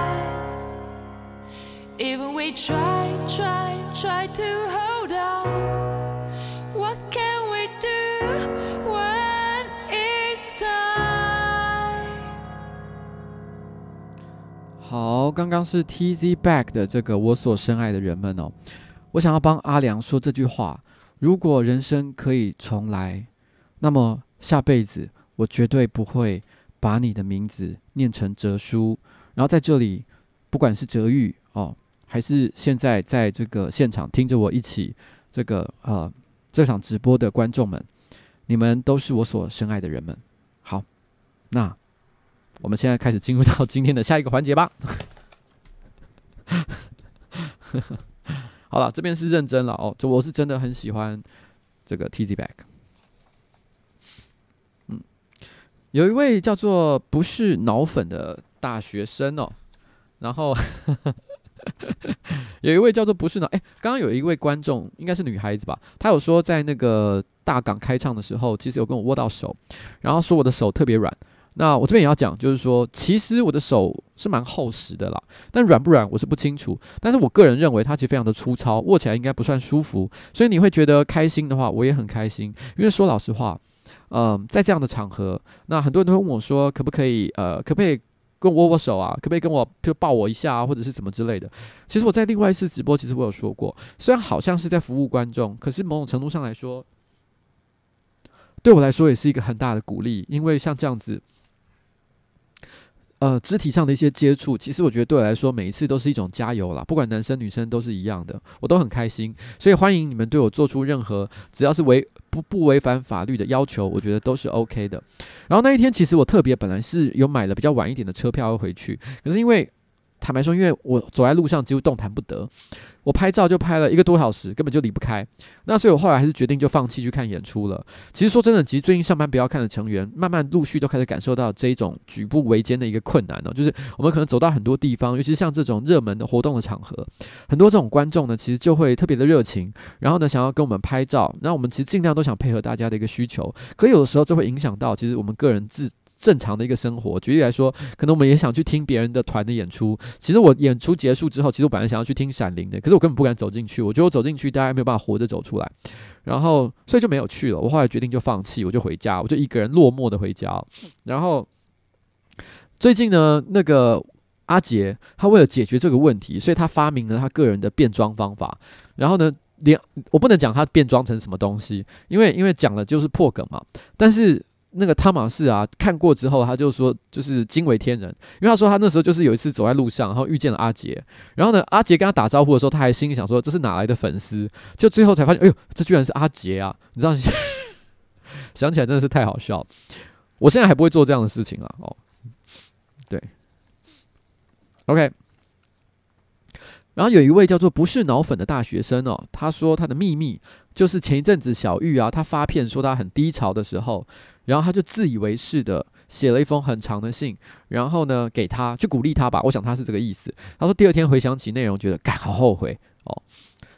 Even we try, try, try to hold on. What can we do when it's time? 好，刚刚是 TZ Back 的这个我所深爱的人们哦，我想要帮阿良说这句话：如果人生可以重来，那么下辈子我绝对不会把你的名字念成哲书。然后在这里，不管是哲玉哦。还是现在在这个现场听着我一起这个呃这场直播的观众们，你们都是我所深爱的人们。好，那我们现在开始进入到今天的下一个环节吧。好了，这边是认真了哦，就我是真的很喜欢这个 Tzback，有一位叫做不是脑粉的大学生哦，然后。有一位叫做不是呢，哎，刚刚有一位观众，应该是女孩子吧？她有说在那个大港开唱的时候，其实有跟我握到手，然后说我的手特别软。那我这边也要讲，就是说，其实我的手是蛮厚实的啦，但软不软我是不清楚。但是我个人认为它其实非常的粗糙，握起来应该不算舒服。所以你会觉得开心的话，我也很开心。因为说老实话，嗯、在这样的场合，那很多人都会问我说，可不可以，呃，可不可以？跟我握握手啊，可不可以跟我就抱我一下啊，或者是怎么之类的？其实我在另外一次直播，其实我有说过，虽然好像是在服务观众，可是某种程度上来说，对我来说也是一个很大的鼓励，因为像这样子。呃，肢体上的一些接触，其实我觉得对我来说，每一次都是一种加油啦。不管男生女生都是一样的，我都很开心。所以欢迎你们对我做出任何只要是违不不违反法律的要求，我觉得都是 OK 的。然后那一天，其实我特别本来是有买了比较晚一点的车票要回去，可是因为坦白说，因为我走在路上几乎动弹不得。我拍照就拍了一个多小时，根本就离不开。那所以我后来还是决定就放弃去看演出了。其实说真的，其实最近上班不要看的成员，慢慢陆续都开始感受到这一种举步维艰的一个困难了。就是我们可能走到很多地方，尤其是像这种热门的活动的场合，很多这种观众呢，其实就会特别的热情，然后呢想要跟我们拍照。那我们其实尽量都想配合大家的一个需求，可有的时候这会影响到其实我们个人自。正常的一个生活，举例来说，可能我们也想去听别人的团的演出。其实我演出结束之后，其实我本来想要去听闪灵的，可是我根本不敢走进去。我觉得我走进去，大家没有办法活着走出来，然后所以就没有去了。我后来决定就放弃，我就回家，我就一个人落寞的回家。然后最近呢，那个阿杰他为了解决这个问题，所以他发明了他个人的变装方法。然后呢，连我不能讲他变装成什么东西，因为因为讲了就是破梗嘛。但是。那个汤马士啊，看过之后，他就说就是惊为天人，因为他说他那时候就是有一次走在路上，然后遇见了阿杰，然后呢，阿杰跟他打招呼的时候，他还心里想说这是哪来的粉丝，就最后才发现，哎呦，这居然是阿杰啊！你知道，想起来真的是太好笑。我现在还不会做这样的事情啊哦。对，OK。然后有一位叫做不是脑粉的大学生哦，他说他的秘密就是前一阵子小玉啊，他发片说他很低潮的时候。然后他就自以为是的写了一封很长的信，然后呢给他去鼓励他吧。我想他是这个意思。他说第二天回想起内容，觉得干好后悔哦。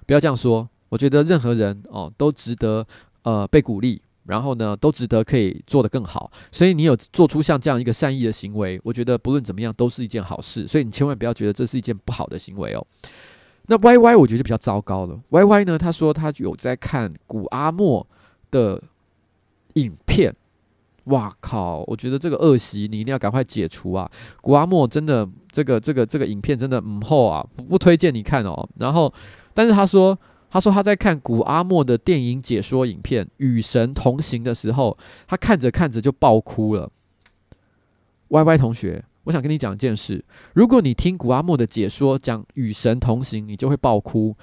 不要这样说，我觉得任何人哦都值得呃被鼓励，然后呢都值得可以做得更好。所以你有做出像这样一个善意的行为，我觉得不论怎么样都是一件好事。所以你千万不要觉得这是一件不好的行为哦。那 Y Y 我觉得就比较糟糕了。Y Y 呢他说他有在看古阿莫的影片。哇靠！我觉得这个恶习你一定要赶快解除啊！古阿莫真的这个这个这个影片真的唔好啊，不不推荐你看哦。然后，但是他说他说他在看古阿莫的电影解说影片《与神同行》的时候，他看着看着就爆哭了。Y Y 同学，我想跟你讲一件事：如果你听古阿莫的解说讲《与神同行》，你就会爆哭。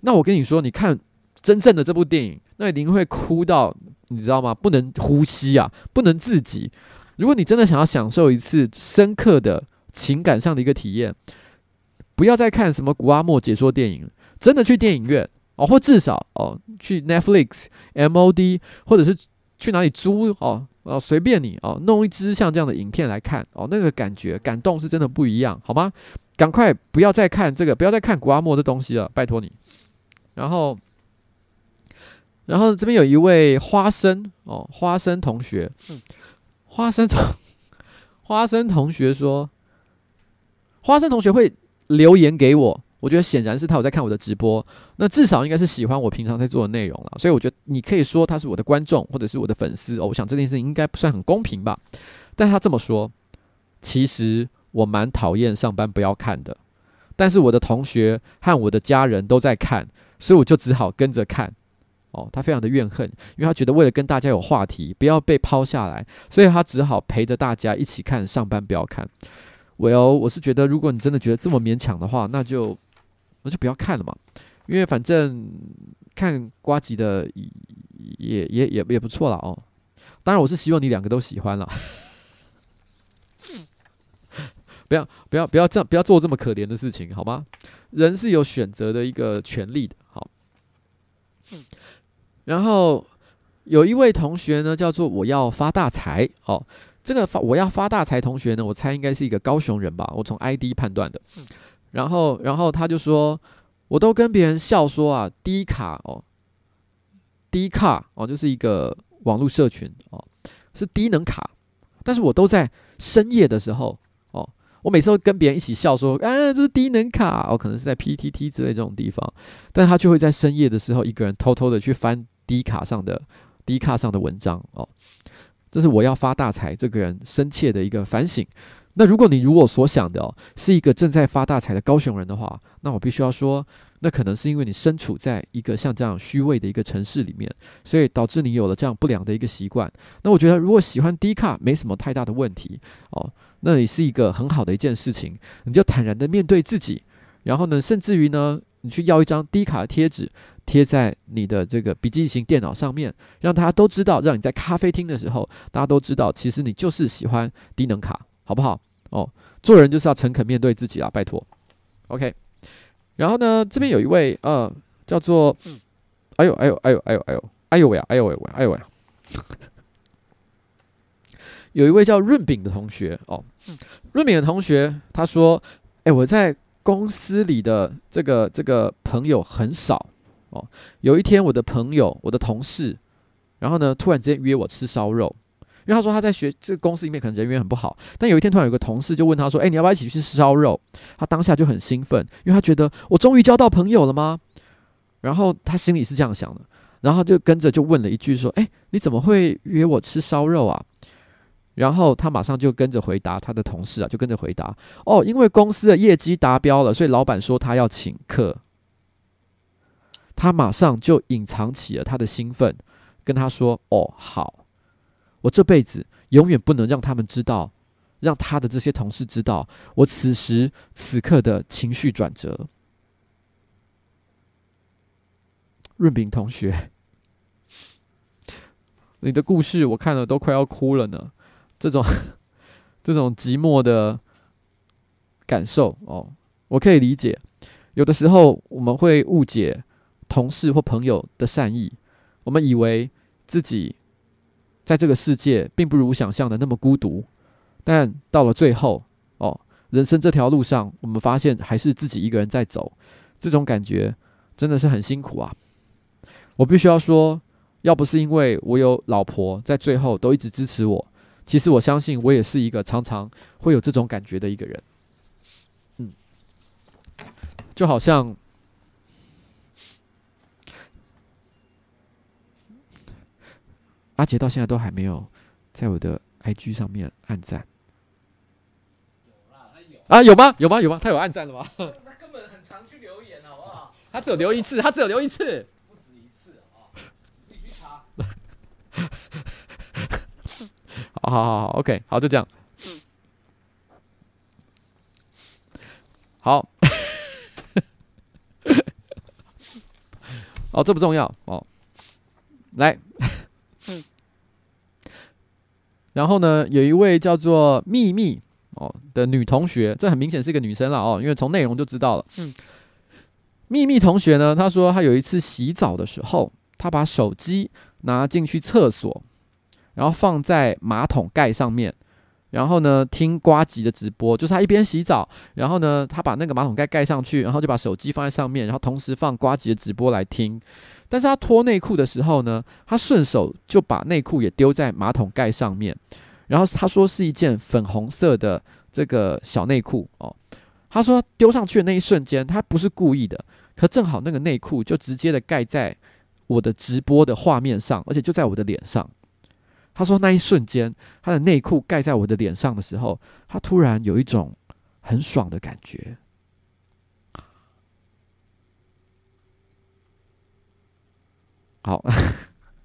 那我跟你说，你看真正的这部电影，那一定会哭到。你知道吗？不能呼吸啊，不能自己。如果你真的想要享受一次深刻的情感上的一个体验，不要再看什么古阿莫解说电影，真的去电影院哦，或至少哦去 Netflix、MOD，或者是去哪里租哦哦随便你哦，弄一支像这样的影片来看哦，那个感觉感动是真的不一样，好吗？赶快不要再看这个，不要再看古阿莫的东西了，拜托你。然后。然后这边有一位花生哦，花生同学，花生同花生同学说，花生同学会留言给我，我觉得显然是他有在看我的直播，那至少应该是喜欢我平常在做的内容了，所以我觉得你可以说他是我的观众或者是我的粉丝哦。我想这件事情应该不算很公平吧，但他这么说，其实我蛮讨厌上班不要看的，但是我的同学和我的家人都在看，所以我就只好跟着看。哦，他非常的怨恨，因为他觉得为了跟大家有话题，不要被抛下来，所以他只好陪着大家一起看。上班不要看，我要我是觉得，如果你真的觉得这么勉强的话，那就那就不要看了嘛，因为反正看瓜吉的也也也也不错了哦。当然，我是希望你两个都喜欢了，不要不要不要这样，不要做这么可怜的事情，好吗？人是有选择的一个权利的，好。然后有一位同学呢，叫做我要发大财哦。这个发我要发大财同学呢，我猜应该是一个高雄人吧，我从 ID 判断的。然后，然后他就说，我都跟别人笑说啊低卡哦低卡哦，就是一个网络社群哦，是低能卡。但是我都在深夜的时候哦，我每次都跟别人一起笑说，啊，这是低能卡哦，可能是在 PTT 之类这种地方，但他就会在深夜的时候，一个人偷偷的去翻。低卡上的低卡上的文章哦，这是我要发大财这个人深切的一个反省。那如果你如我所想的哦，是一个正在发大财的高雄人的话，那我必须要说，那可能是因为你身处在一个像这样虚伪的一个城市里面，所以导致你有了这样不良的一个习惯。那我觉得，如果喜欢低卡没什么太大的问题哦，那也是一个很好的一件事情。你就坦然的面对自己，然后呢，甚至于呢，你去要一张低卡的贴纸。贴在你的这个笔记型电脑上面，让大家都知道，让你在咖啡厅的时候，大家都知道，其实你就是喜欢低能卡，好不好？哦，做人就是要诚恳面对自己啊，拜托。OK，然后呢，这边有一位呃，叫做，哎呦哎呦哎呦哎呦哎呦哎呦喂啊哎呦喂喂哎呦喂，有一位叫润饼的同学哦，润饼的同学他说，哎，我在公司里的这个这个朋友很少。哦，有一天我的朋友，我的同事，然后呢，突然之间约我吃烧肉，因为他说他在学这个公司里面可能人缘很不好，但有一天突然有个同事就问他说：“哎，你要不要一起去吃烧肉？”他当下就很兴奋，因为他觉得我终于交到朋友了吗？然后他心里是这样想的，然后就跟着就问了一句说：“哎，你怎么会约我吃烧肉啊？”然后他马上就跟着回答他的同事啊，就跟着回答：“哦，因为公司的业绩达标了，所以老板说他要请客。”他马上就隐藏起了他的兴奋，跟他说：“哦，好，我这辈子永远不能让他们知道，让他的这些同事知道我此时此刻的情绪转折。”润饼同学，你的故事我看了都快要哭了呢。这种这种寂寞的感受哦，我可以理解。有的时候我们会误解。同事或朋友的善意，我们以为自己在这个世界并不如想象的那么孤独，但到了最后，哦，人生这条路上，我们发现还是自己一个人在走，这种感觉真的是很辛苦啊！我必须要说，要不是因为我有老婆在最后都一直支持我，其实我相信我也是一个常常会有这种感觉的一个人。嗯，就好像。阿杰到现在都还没有在我的 IG 上面按赞。啊，有吗？有吗？有吗？他有按赞了吗？他根本很常去留言，好不好？他只有留一次，他只有留一次。不止一次啊！自己去查。好好好好，OK，好，就这样。好。哦，这不重要哦。来。然后呢，有一位叫做秘密哦的女同学，这很明显是个女生了哦，因为从内容就知道了。嗯，秘密同学呢，她说她有一次洗澡的时候，她把手机拿进去厕所，然后放在马桶盖上面，然后呢听瓜吉的直播，就是她一边洗澡，然后呢她把那个马桶盖盖上去，然后就把手机放在上面，然后同时放瓜吉的直播来听。但是他脱内裤的时候呢，他顺手就把内裤也丢在马桶盖上面，然后他说是一件粉红色的这个小内裤哦。他说丢上去的那一瞬间，他不是故意的，可正好那个内裤就直接的盖在我的直播的画面上，而且就在我的脸上。他说那一瞬间，他的内裤盖在我的脸上的时候，他突然有一种很爽的感觉。好，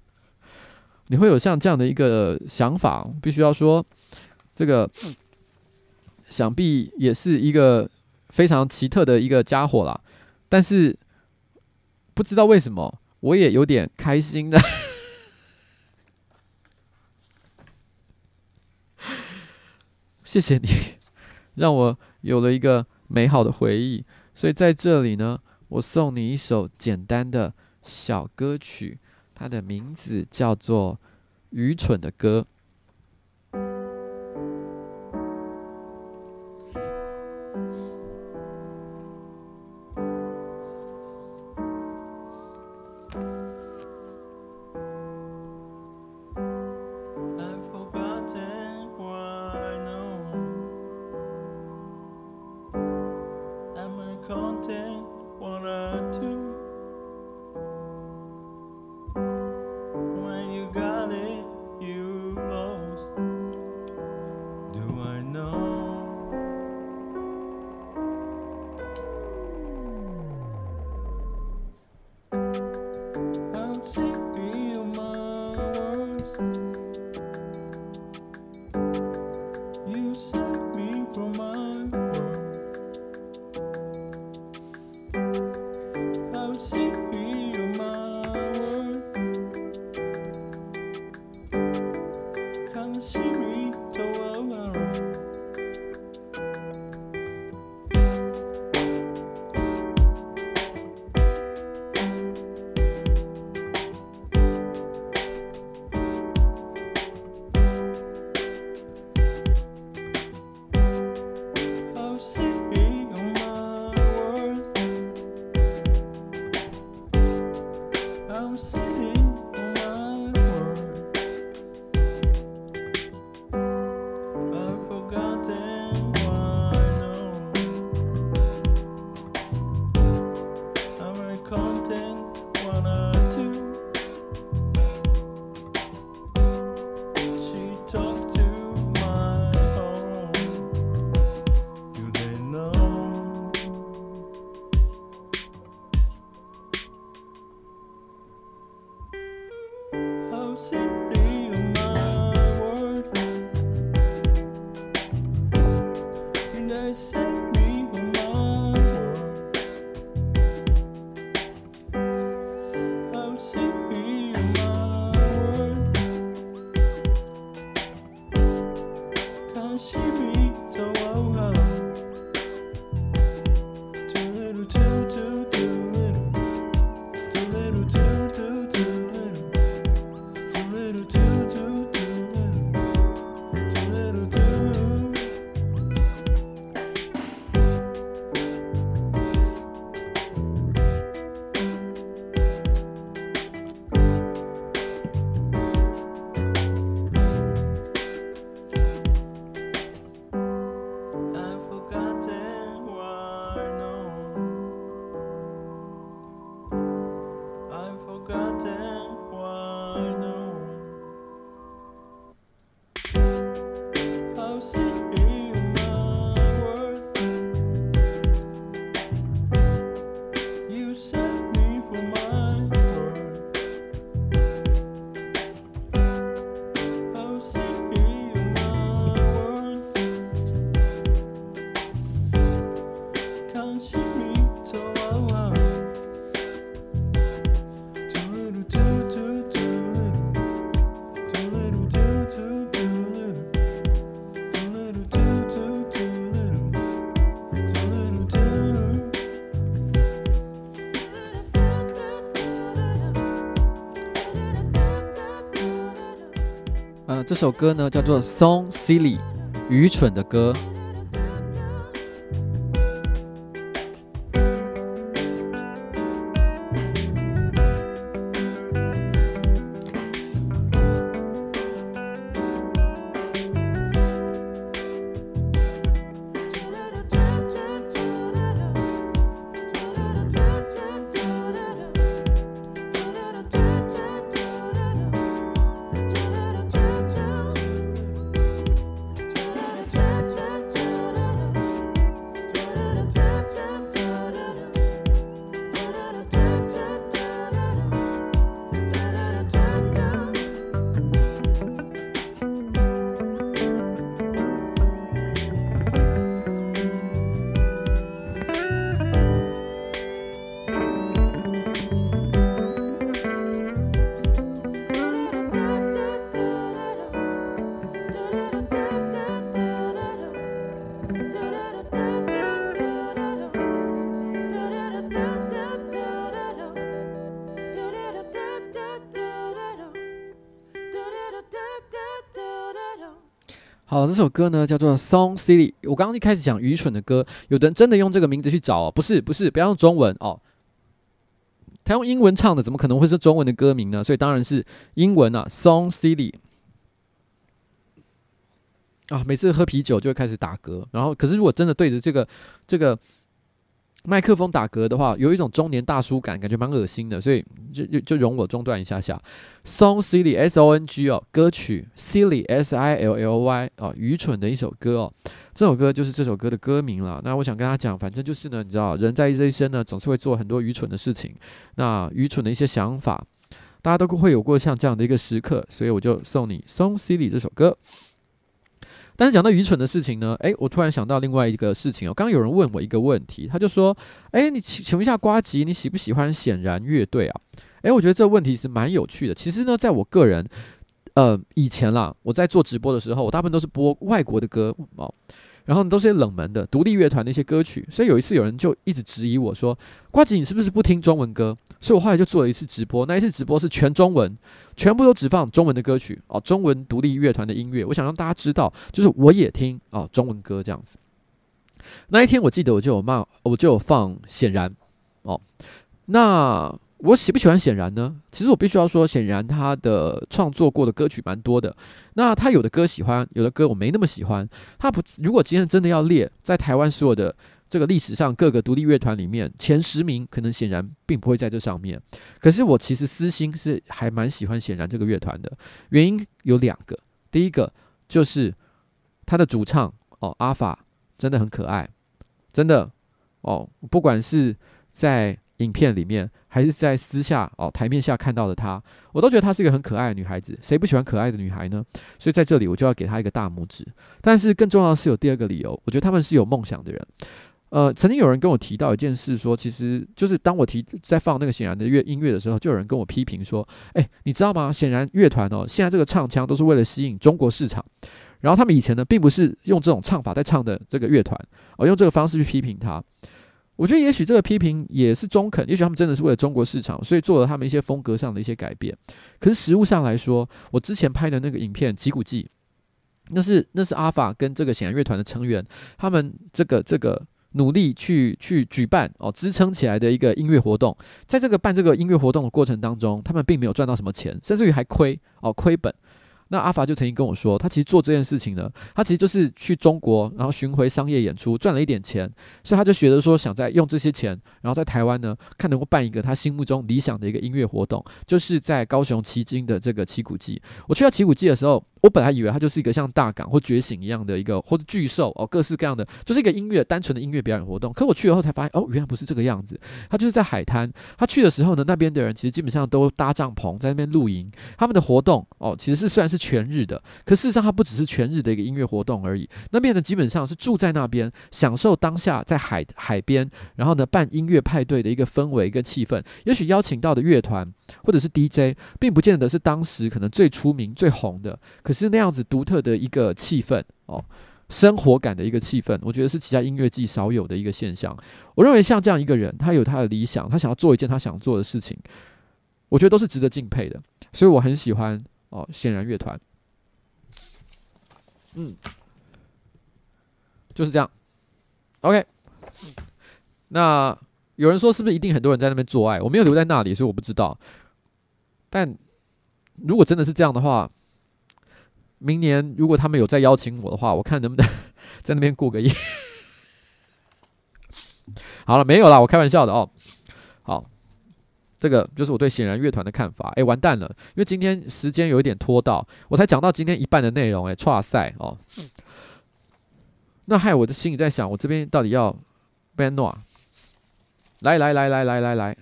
你会有像这样的一个想法，必须要说，这个想必也是一个非常奇特的一个家伙啦。但是不知道为什么，我也有点开心的。谢谢你，让我有了一个美好的回忆。所以在这里呢，我送你一首简单的。小歌曲，它的名字叫做《愚蠢的歌》。这首歌呢叫做《Song Silly》，愚蠢的歌。好，这首歌呢叫做《Song City》。我刚刚一开始讲愚蠢的歌，有的人真的用这个名字去找哦，不是不是，不要用中文哦。他用英文唱的，怎么可能会是中文的歌名呢？所以当然是英文啊，《Song City》啊。每次喝啤酒就会开始打嗝，然后可是如果真的对着这个这个。麦克风打嗝的话，有一种中年大叔感，感觉蛮恶心的，所以就就就容我中断一下下。Song silly S O N G 哦，歌曲 silly S I L L Y 哦，愚蠢的一首歌哦，这首歌就是这首歌的歌名了。那我想跟他讲，反正就是呢，你知道，人在这一生呢，总是会做很多愚蠢的事情，那愚蠢的一些想法，大家都会有过像这样的一个时刻，所以我就送你 Song silly 这首歌。但是讲到愚蠢的事情呢，诶，我突然想到另外一个事情哦。刚刚有人问我一个问题，他就说：“诶，你请请问一下瓜吉，你喜不喜欢显然乐队啊？”诶，我觉得这个问题是蛮有趣的。其实呢，在我个人，呃，以前啦，我在做直播的时候，我大部分都是播外国的歌哦。然后都是些冷门的独立乐团的一些歌曲，所以有一次有人就一直质疑我说：“瓜子，你是不是不听中文歌？”所以我后来就做了一次直播，那一次直播是全中文，全部都只放中文的歌曲哦，中文独立乐团的音乐。我想让大家知道，就是我也听哦中文歌这样子。那一天我记得我就有骂，我就有放显然哦，那。我喜不喜欢显然呢？其实我必须要说，显然他的创作过的歌曲蛮多的。那他有的歌喜欢，有的歌我没那么喜欢。他不，如果今天真的要列在台湾所有的这个历史上各个独立乐团里面前十名，可能显然并不会在这上面。可是我其实私心是还蛮喜欢显然这个乐团的，原因有两个。第一个就是他的主唱哦，阿法真的很可爱，真的哦，不管是在影片里面。还是在私下哦，台面下看到的她，我都觉得她是一个很可爱的女孩子。谁不喜欢可爱的女孩呢？所以在这里我就要给她一个大拇指。但是更重要的是有第二个理由，我觉得他们是有梦想的人。呃，曾经有人跟我提到一件事说，其实就是当我提在放那个显然的乐音乐的时候，就有人跟我批评说：“哎，你知道吗？显然乐团哦，现在这个唱腔都是为了吸引中国市场。然后他们以前呢，并不是用这种唱法在唱的这个乐团，而、用这个方式去批评他。”我觉得也许这个批评也是中肯，也许他们真的是为了中国市场，所以做了他们一些风格上的一些改变。可是实物上来说，我之前拍的那个影片《击鼓记》，那是那是阿法跟这个显然乐团的成员，他们这个这个努力去去举办哦，支撑起来的一个音乐活动。在这个办这个音乐活动的过程当中，他们并没有赚到什么钱，甚至于还亏哦，亏本。那阿法就曾经跟我说，他其实做这件事情呢，他其实就是去中国，然后巡回商业演出，赚了一点钱，所以他就学着说，想在用这些钱，然后在台湾呢，看能够办一个他心目中理想的一个音乐活动，就是在高雄旗津的这个击鼓祭。我去到击鼓祭的时候。我本来以为它就是一个像大港或觉醒一样的一个或者巨兽哦，各式各样的，就是一个音乐单纯的音乐表演活动。可我去了后才发现，哦，原来不是这个样子。他就是在海滩。他去的时候呢，那边的人其实基本上都搭帐篷在那边露营。他们的活动哦，其实是虽然是全日的，可事实上它不只是全日的一个音乐活动而已。那边呢，基本上是住在那边，享受当下在海海边，然后呢办音乐派对的一个氛围跟气氛。也许邀请到的乐团或者是 DJ，并不见得是当时可能最出名最红的。可是那样子独特的一个气氛哦，生活感的一个气氛，我觉得是其他音乐季少有的一个现象。我认为像这样一个人，他有他的理想，他想要做一件他想做的事情，我觉得都是值得敬佩的。所以我很喜欢哦，显然乐团，嗯，就是这样。OK，那有人说是不是一定很多人在那边做爱？我没有留在那里，所以我不知道。但如果真的是这样的话，明年如果他们有再邀请我的话，我看能不能 在那边过个夜。好了，没有啦，我开玩笑的哦。好，这个就是我对显然乐团的看法。诶，完蛋了，因为今天时间有一点拖到，我才讲到今天一半的内容。诶，剉赛哦，那害我的心里在想，我这边到底要 ban 诺？来来来来来来来，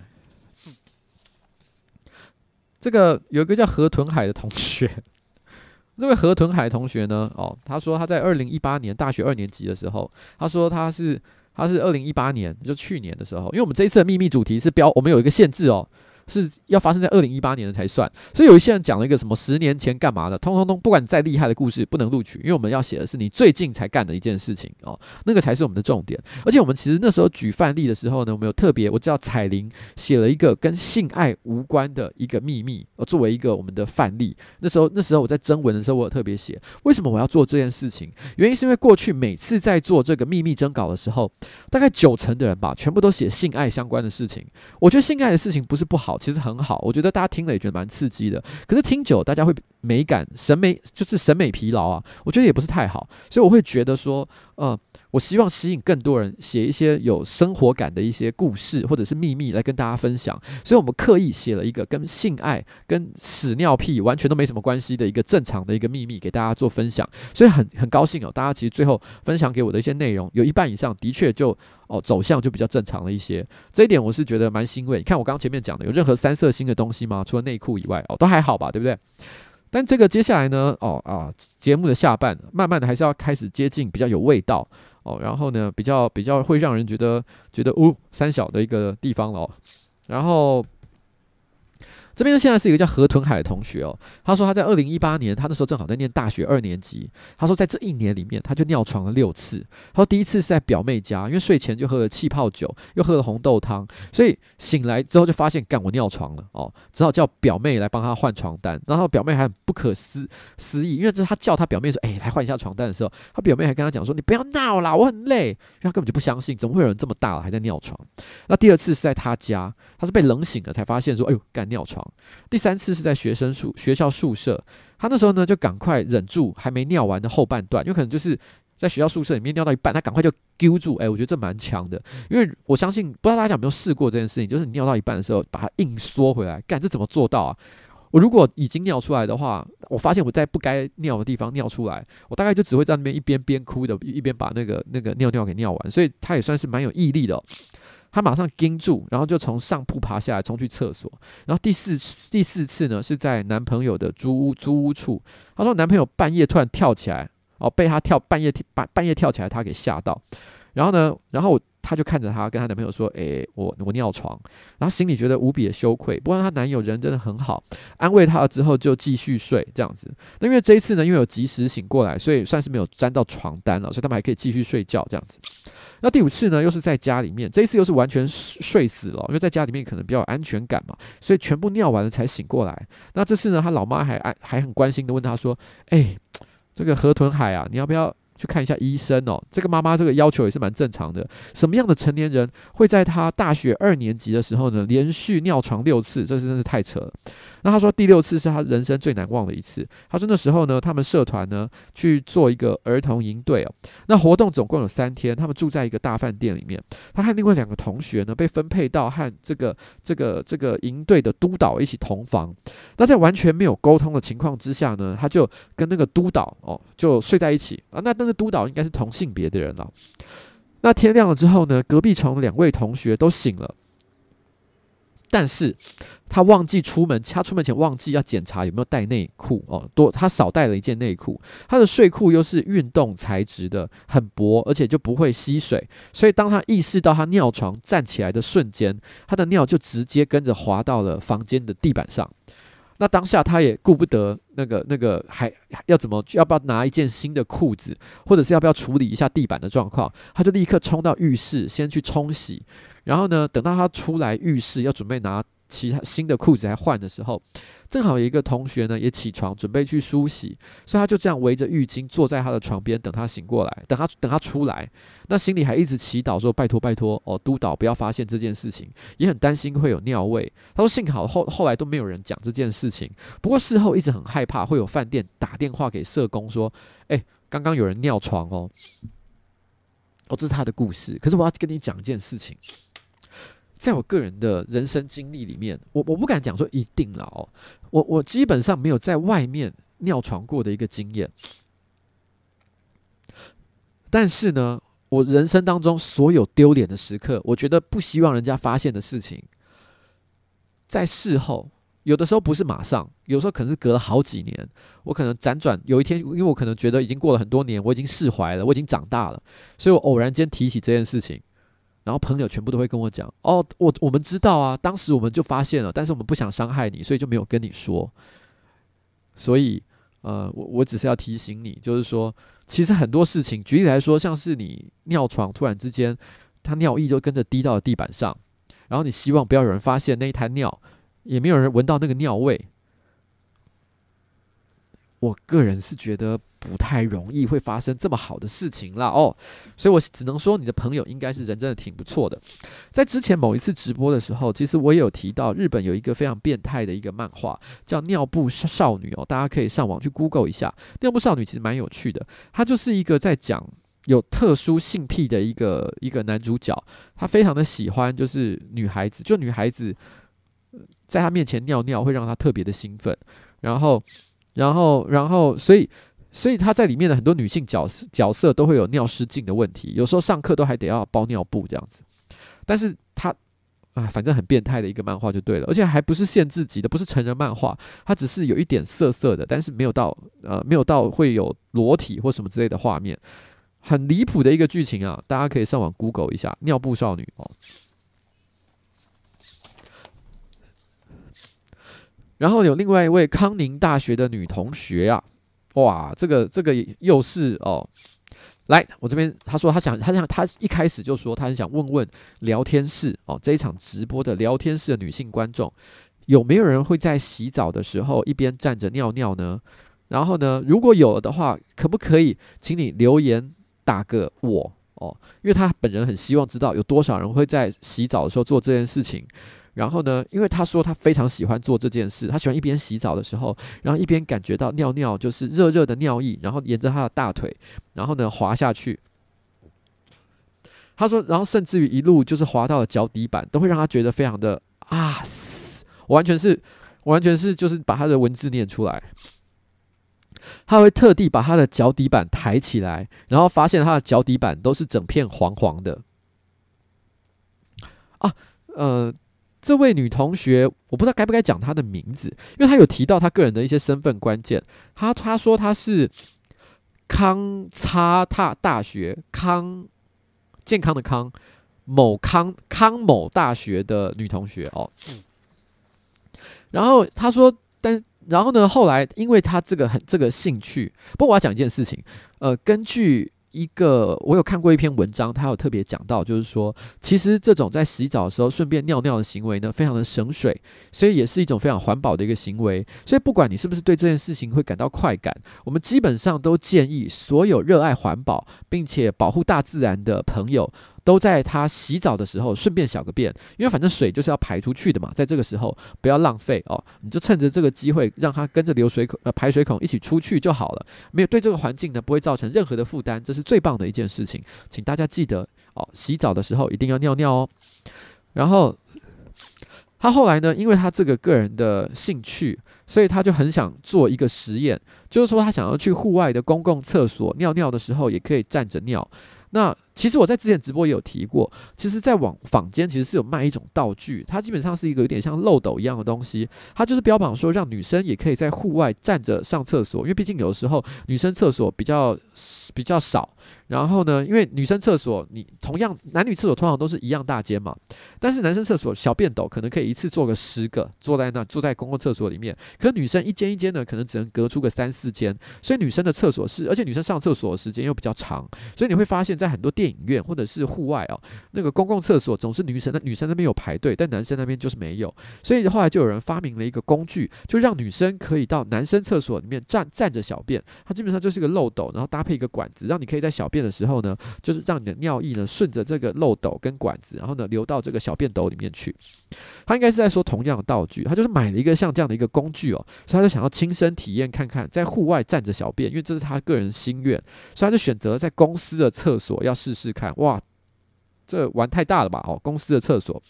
这个有一个叫河豚海的同学。这位河豚海同学呢？哦，他说他在二零一八年大学二年级的时候，他说他是他是二零一八年就去年的时候，因为我们这一次的秘密主题是标，我们有一个限制哦，是要发生在二零一八年的才算。所以有一些人讲了一个什么十年前干嘛的，通通通，不管你再厉害的故事不能录取，因为我们要写的是你最近才干的一件事情哦，那个才是我们的重点。而且我们其实那时候举范例的时候呢，我们有特别，我知道彩玲写了一个跟性爱无关的一个秘密，呃，作为一个我们的范例。那时候那时候我在征文的时候，我有特别写，为什么我要做这件事情？原因是因为过去每次在做这个秘密征稿的时候，大概九成的人吧，全部都写性爱相关的事情。我觉得性爱的事情不是不好，其实很好。我觉得大家听了也觉得蛮刺激的。可是听久，大家会美感审美就是审美疲劳啊，我觉得也不是太好。所以我会觉得说，呃。我希望吸引更多人写一些有生活感的一些故事或者是秘密来跟大家分享，所以我们刻意写了一个跟性爱、跟屎尿屁完全都没什么关系的一个正常的一个秘密给大家做分享，所以很很高兴哦，大家其实最后分享给我的一些内容有一半以上的确就哦走向就比较正常了一些，这一点我是觉得蛮欣慰。你看我刚刚前面讲的有任何三色星的东西吗？除了内裤以外哦，都还好吧，对不对？但这个接下来呢，哦啊，节目的下半慢慢的还是要开始接近比较有味道。哦，然后呢，比较比较会让人觉得觉得哦三小的一个地方了，然后。这边呢，现在是一个叫河豚海的同学哦。他说他在二零一八年，他那时候正好在念大学二年级。他说在这一年里面，他就尿床了六次。他说第一次是在表妹家，因为睡前就喝了气泡酒，又喝了红豆汤，所以醒来之后就发现，干我尿床了哦，只好叫表妹来帮他换床单。然后表妹还很不可思思议，因为这是他叫他表妹说：“哎，来换一下床单的时候，他表妹还跟他讲说：‘你不要闹啦，我很累。’因为他根本就不相信，怎么会有人这么大了还在尿床？那第二次是在他家，他是被冷醒了才发现说：‘哎呦，干尿床。’第三次是在学生宿学校宿舍，他那时候呢就赶快忍住还没尿完的后半段，有可能就是在学校宿舍里面尿到一半，他赶快就揪住，哎，我觉得这蛮强的，因为我相信不知道大家有没有试过这件事情，就是你尿到一半的时候把它硬缩回来，干这怎么做到啊？我如果已经尿出来的话，我发现我在不该尿的地方尿出来，我大概就只会在那边一边边哭的，一边把那个那个尿尿给尿完，所以他也算是蛮有毅力的。他马上盯住，然后就从上铺爬下来，冲去厕所。然后第四第四次呢，是在男朋友的租屋租屋处。他说男朋友半夜突然跳起来，哦，被他跳半夜半半夜跳起来，他给吓到。然后呢，然后。她就看着他，跟她男朋友说：“诶、我我尿床。”然后心里觉得无比的羞愧。不过她男友人真的很好，安慰她了之后就继续睡这样子。那因为这一次呢，因为有及时醒过来，所以算是没有沾到床单了，所以他们还可以继续睡觉这样子。那第五次呢，又是在家里面，这一次又是完全睡死了，因为在家里面可能比较有安全感嘛，所以全部尿完了才醒过来。那这次呢，他老妈还还还很关心的问他说：“诶、这个河豚海啊，你要不要？”去看一下医生哦，这个妈妈这个要求也是蛮正常的。什么样的成年人会在他大学二年级的时候呢，连续尿床六次？这是真是太扯了。那他说第六次是他人生最难忘的一次。他说那时候呢，他们社团呢去做一个儿童营队哦，那活动总共有三天，他们住在一个大饭店里面。他和另外两个同学呢被分配到和这个这个这个营队的督导一起同房。那在完全没有沟通的情况之下呢，他就跟那个督导哦就睡在一起啊。那那个督导应该是同性别的人了。那天亮了之后呢，隔壁床的两位同学都醒了。但是他忘记出门，他出门前忘记要检查有没有带内裤哦，多他少带了一件内裤。他的睡裤又是运动材质的，很薄，而且就不会吸水。所以当他意识到他尿床站起来的瞬间，他的尿就直接跟着滑到了房间的地板上。那当下他也顾不得那个那个还要怎么要不要拿一件新的裤子，或者是要不要处理一下地板的状况，他就立刻冲到浴室先去冲洗。然后呢，等到他出来浴室要准备拿其他新的裤子来换的时候，正好有一个同学呢也起床准备去梳洗，所以他就这样围着浴巾坐在他的床边等他醒过来，等他等他出来，那心里还一直祈祷说拜托拜托哦，督导不要发现这件事情，也很担心会有尿味。他说幸好后后来都没有人讲这件事情，不过事后一直很害怕会有饭店打电话给社工说，哎，刚刚有人尿床哦，哦，这是他的故事。可是我要跟你讲一件事情。在我个人的人生经历里面，我我不敢讲说一定了哦，我我基本上没有在外面尿床过的一个经验，但是呢，我人生当中所有丢脸的时刻，我觉得不希望人家发现的事情，在事后，有的时候不是马上，有时候可能是隔了好几年，我可能辗转有一天，因为我可能觉得已经过了很多年，我已经释怀了，我已经长大了，所以我偶然间提起这件事情。然后朋友全部都会跟我讲，哦，我我们知道啊，当时我们就发现了，但是我们不想伤害你，所以就没有跟你说。所以，呃，我我只是要提醒你，就是说，其实很多事情，举例来说，像是你尿床突然之间，他尿液就跟着滴到了地板上，然后你希望不要有人发现那一滩尿，也没有人闻到那个尿味。我个人是觉得不太容易会发生这么好的事情啦哦，所以我只能说你的朋友应该是人真的挺不错的。在之前某一次直播的时候，其实我也有提到日本有一个非常变态的一个漫画叫《尿布少女》哦，大家可以上网去 Google 一下，《尿布少女》其实蛮有趣的，它就是一个在讲有特殊性癖的一个一个男主角，他非常的喜欢就是女孩子，就女孩子在他面前尿尿会让他特别的兴奋，然后。然后，然后，所以，所以他在里面的很多女性角色角色都会有尿失禁的问题，有时候上课都还得要包尿布这样子。但是他啊，反正很变态的一个漫画就对了，而且还不是限制级的，不是成人漫画，它只是有一点色色的，但是没有到呃，没有到会有裸体或什么之类的画面，很离谱的一个剧情啊！大家可以上网 Google 一下《尿布少女》哦。然后有另外一位康宁大学的女同学啊，哇，这个这个又是哦，来我这边，他说他想，他想，他一开始就说他很想问问聊天室哦，这一场直播的聊天室的女性观众，有没有人会在洗澡的时候一边站着尿尿呢？然后呢，如果有的话，可不可以请你留言打个我哦，因为他本人很希望知道有多少人会在洗澡的时候做这件事情。然后呢，因为他说他非常喜欢做这件事，他喜欢一边洗澡的时候，然后一边感觉到尿尿就是热热的尿意，然后沿着他的大腿，然后呢滑下去。他说，然后甚至于一路就是滑到了脚底板，都会让他觉得非常的啊，完全是完全是就是把他的文字念出来。他会特地把他的脚底板抬起来，然后发现他的脚底板都是整片黄黄的。啊，呃。这位女同学，我不知道该不该讲她的名字，因为她有提到她个人的一些身份关键。她她说她是康差大大学康健康的康某康康某大学的女同学哦。然后她说，但然后呢，后来因为她这个很这个兴趣，不过我要讲一件事情，呃，根据。一个，我有看过一篇文章，他有特别讲到，就是说，其实这种在洗澡的时候顺便尿尿的行为呢，非常的省水，所以也是一种非常环保的一个行为。所以不管你是不是对这件事情会感到快感，我们基本上都建议所有热爱环保并且保护大自然的朋友。都在他洗澡的时候顺便小个便，因为反正水就是要排出去的嘛，在这个时候不要浪费哦，你就趁着这个机会让它跟着流水孔呃排水孔一起出去就好了，没有对这个环境呢不会造成任何的负担，这是最棒的一件事情，请大家记得哦，洗澡的时候一定要尿尿哦。然后他后来呢，因为他这个个人的兴趣，所以他就很想做一个实验，就是说他想要去户外的公共厕所尿尿的时候也可以站着尿。那其实我在之前直播也有提过，其实，在网坊间其实是有卖一种道具，它基本上是一个有点像漏斗一样的东西，它就是标榜说让女生也可以在户外站着上厕所，因为毕竟有的时候女生厕所比较比较少。然后呢，因为女生厕所，你同样男女厕所通常都是一样大间嘛，但是男生厕所小便斗可能可以一次坐个十个，坐在那坐在公共厕所里面，可女生一间一间的可能只能隔出个三四间，所以女生的厕所是，而且女生上厕所的时间又比较长，所以你会发现在很多店电影院或者是户外哦，那个公共厕所总是女生那女生那边有排队，但男生那边就是没有，所以后来就有人发明了一个工具，就让女生可以到男生厕所里面站站着小便，它基本上就是一个漏斗，然后搭配一个管子，让你可以在小。便的时候呢，就是让你的尿液呢顺着这个漏斗跟管子，然后呢流到这个小便斗里面去。他应该是在说同样的道具，他就是买了一个像这样的一个工具哦，所以他就想要亲身体验看看，在户外站着小便，因为这是他个人心愿，所以他就选择在公司的厕所要试试看。哇！这玩太大了吧？哦，公司的厕所，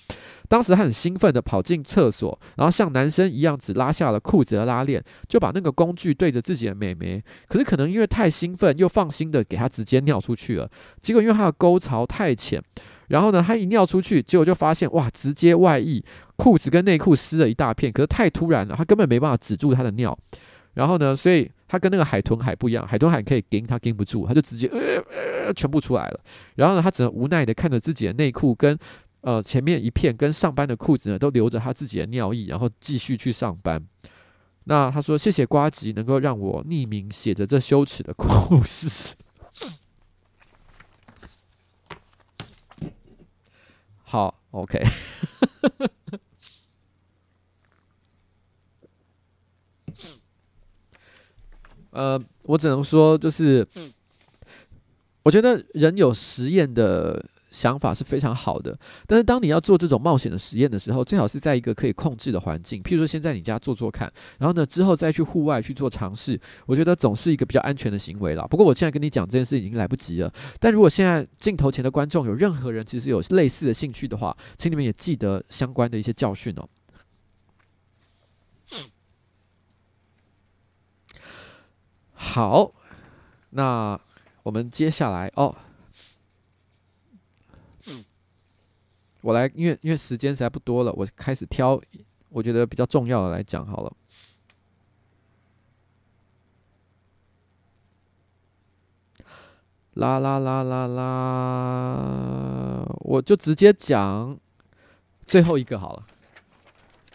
当时他很兴奋地跑进厕所，然后像男生一样只拉下了裤子的拉链，就把那个工具对着自己的美眉。可是可能因为太兴奋，又放心地给他直接尿出去了。结果因为他的沟槽太浅，然后呢，他一尿出去，结果就发现哇，直接外溢，裤子跟内裤湿了一大片。可是太突然了，他根本没办法止住他的尿。然后呢，所以他跟那个海豚海不一样，海豚海可以顶，他顶不住，他就直接呃呃全部出来了。然后呢，他只能无奈的看着自己的内裤跟呃前面一片跟上班的裤子呢都留着他自己的尿意，然后继续去上班。那他说：“谢谢瓜吉，能够让我匿名写着这羞耻的故事。”好，OK。呃，我只能说，就是，我觉得人有实验的想法是非常好的，但是当你要做这种冒险的实验的时候，最好是在一个可以控制的环境，譬如说先在你家做做看，然后呢之后再去户外去做尝试，我觉得总是一个比较安全的行为啦。不过我现在跟你讲这件事已经来不及了，但如果现在镜头前的观众有任何人其实有类似的兴趣的话，请你们也记得相关的一些教训哦。好，那我们接下来哦，我来，因为因为时间实在不多了，我开始挑我觉得比较重要的来讲好了。啦啦啦啦啦，我就直接讲最后一个好了，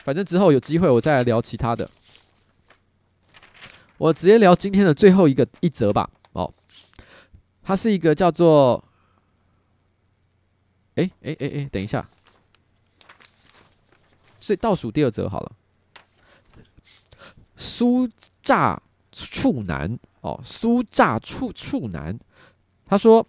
反正之后有机会我再来聊其他的。我直接聊今天的最后一个一则吧。哦，它是一个叫做……哎哎哎哎，等一下，所以倒数第二则好了。苏炸处男哦，苏炸处处男，他说，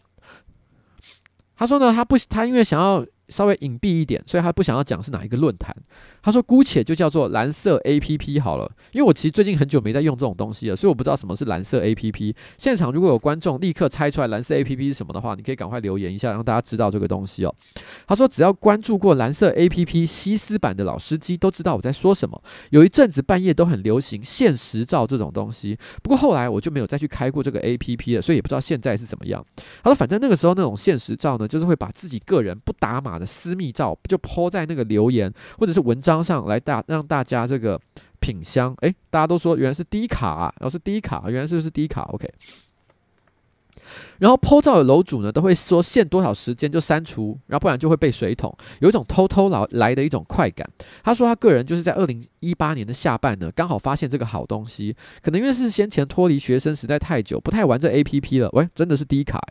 他说呢，他不，他因为想要。稍微隐蔽一点，所以他不想要讲是哪一个论坛。他说姑且就叫做蓝色 APP 好了，因为我其实最近很久没在用这种东西了，所以我不知道什么是蓝色 APP。现场如果有观众立刻猜出来蓝色 APP 是什么的话，你可以赶快留言一下，让大家知道这个东西哦。他说只要关注过蓝色 APP 西斯版的老司机都知道我在说什么。有一阵子半夜都很流行现实照这种东西，不过后来我就没有再去开过这个 APP 了，所以也不知道现在是怎么样。他说反正那个时候那种现实照呢，就是会把自己个人不打码。的私密照就抛在那个留言或者是文章上来大让大家这个品香，诶，大家都说原来是低卡啊，然后是低卡，原来是是低卡？OK。然后 po 照的楼主呢，都会说限多少时间就删除，然后不然就会被水桶，有一种偷偷来来的一种快感。他说他个人就是在二零一八年的下半呢，刚好发现这个好东西，可能因为是先前脱离学生时代太久，不太玩这 APP 了。喂，真的是低卡，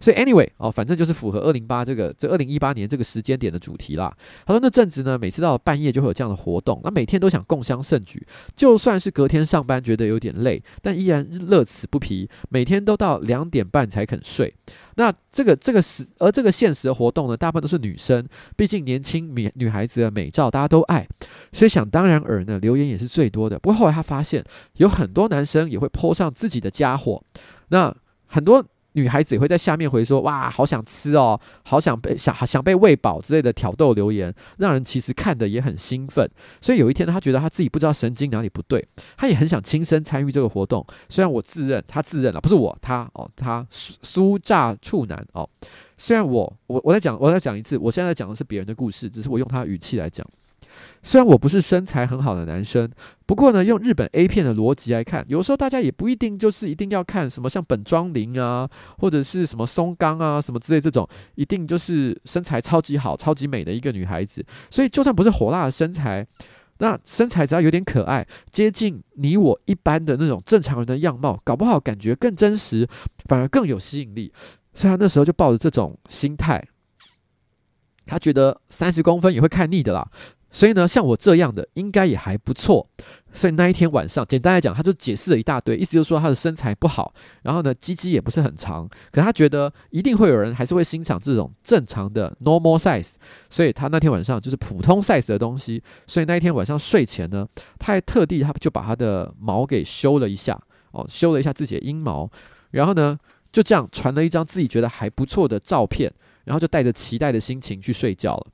所以 anyway 哦，反正就是符合二零八这个这二零一八年这个时间点的主题啦。他说那阵子呢，每次到半夜就会有这样的活动，那每天都想共襄盛举，就算是隔天上班觉得有点累，但依然乐此不疲，每天都到两点半才肯睡。那这个这个时，而这个现实的活动呢，大部分都是女生，毕竟年轻女女孩子的美照大家都爱，所以想当然尔呢，留言也是最多的。不过后来他发现，有很多男生也会 po 上自己的家伙，那很多。女孩子也会在下面回说：“哇，好想吃哦，好想被想想被喂饱之类的挑逗留言，让人其实看得也很兴奋。所以有一天，他觉得他自己不知道神经哪里不对，他也很想亲身参与这个活动。虽然我自认他自认了，不是我，他哦，他酥酥炸处男哦。虽然我我我再讲我再讲一次，我现在讲的是别人的故事，只是我用他的语气来讲。”虽然我不是身材很好的男生，不过呢，用日本 A 片的逻辑来看，有时候大家也不一定就是一定要看什么像本庄铃啊，或者是什么松冈啊什么之类这种，一定就是身材超级好、超级美的一个女孩子。所以就算不是火辣的身材，那身材只要有点可爱，接近你我一般的那种正常人的样貌，搞不好感觉更真实，反而更有吸引力。所以他那时候就抱着这种心态，他觉得三十公分也会看腻的啦。所以呢，像我这样的应该也还不错。所以那一天晚上，简单来讲，他就解释了一大堆，意思就是说他的身材不好，然后呢，鸡鸡也不是很长。可他觉得一定会有人还是会欣赏这种正常的 normal size。所以他那天晚上就是普通 size 的东西。所以那一天晚上睡前呢，他还特地他就把他的毛给修了一下，哦，修了一下自己的阴毛，然后呢，就这样传了一张自己觉得还不错的照片，然后就带着期待的心情去睡觉了。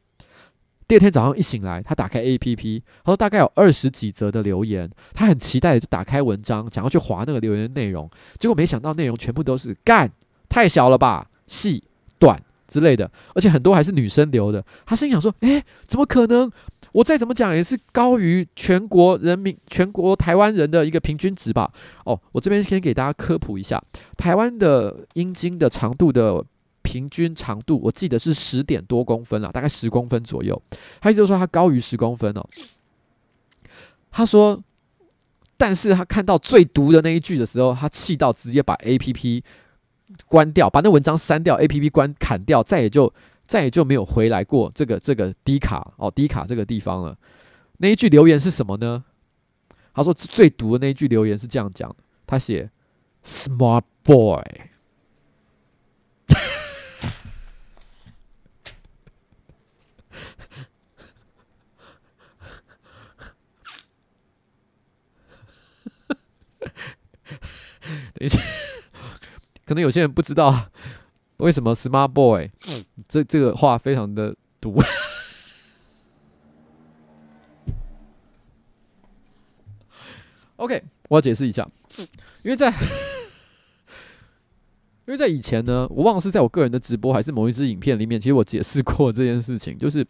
第二天早上一醒来，他打开 APP，他说大概有二十几则的留言，他很期待的就打开文章，想要去划那个留言的内容，结果没想到内容全部都是干，太小了吧，细短之类的，而且很多还是女生留的。他心想说：诶，怎么可能？我再怎么讲也是高于全国人民、全国台湾人的一个平均值吧。哦，我这边先给大家科普一下，台湾的阴茎的长度的平均长度，我记得是十点多公分了，大概十公分左右。他意思就是说他高于十公分哦。他说，但是他看到最毒的那一句的时候，他气到直接把 APP 关掉，把那文章删掉，APP 关砍掉，再也就。再也就没有回来过这个这个低卡哦低卡这个地方了。那一句留言是什么呢？他说最毒的那一句留言是这样讲，他写 “Smart boy”。可能有些人不知道。为什么 smart boy？这这个话非常的毒。OK，我要解释一下，因为在 因为在以前呢，我忘了是在我个人的直播还是某一支影片里面，其实我解释过这件事情，就是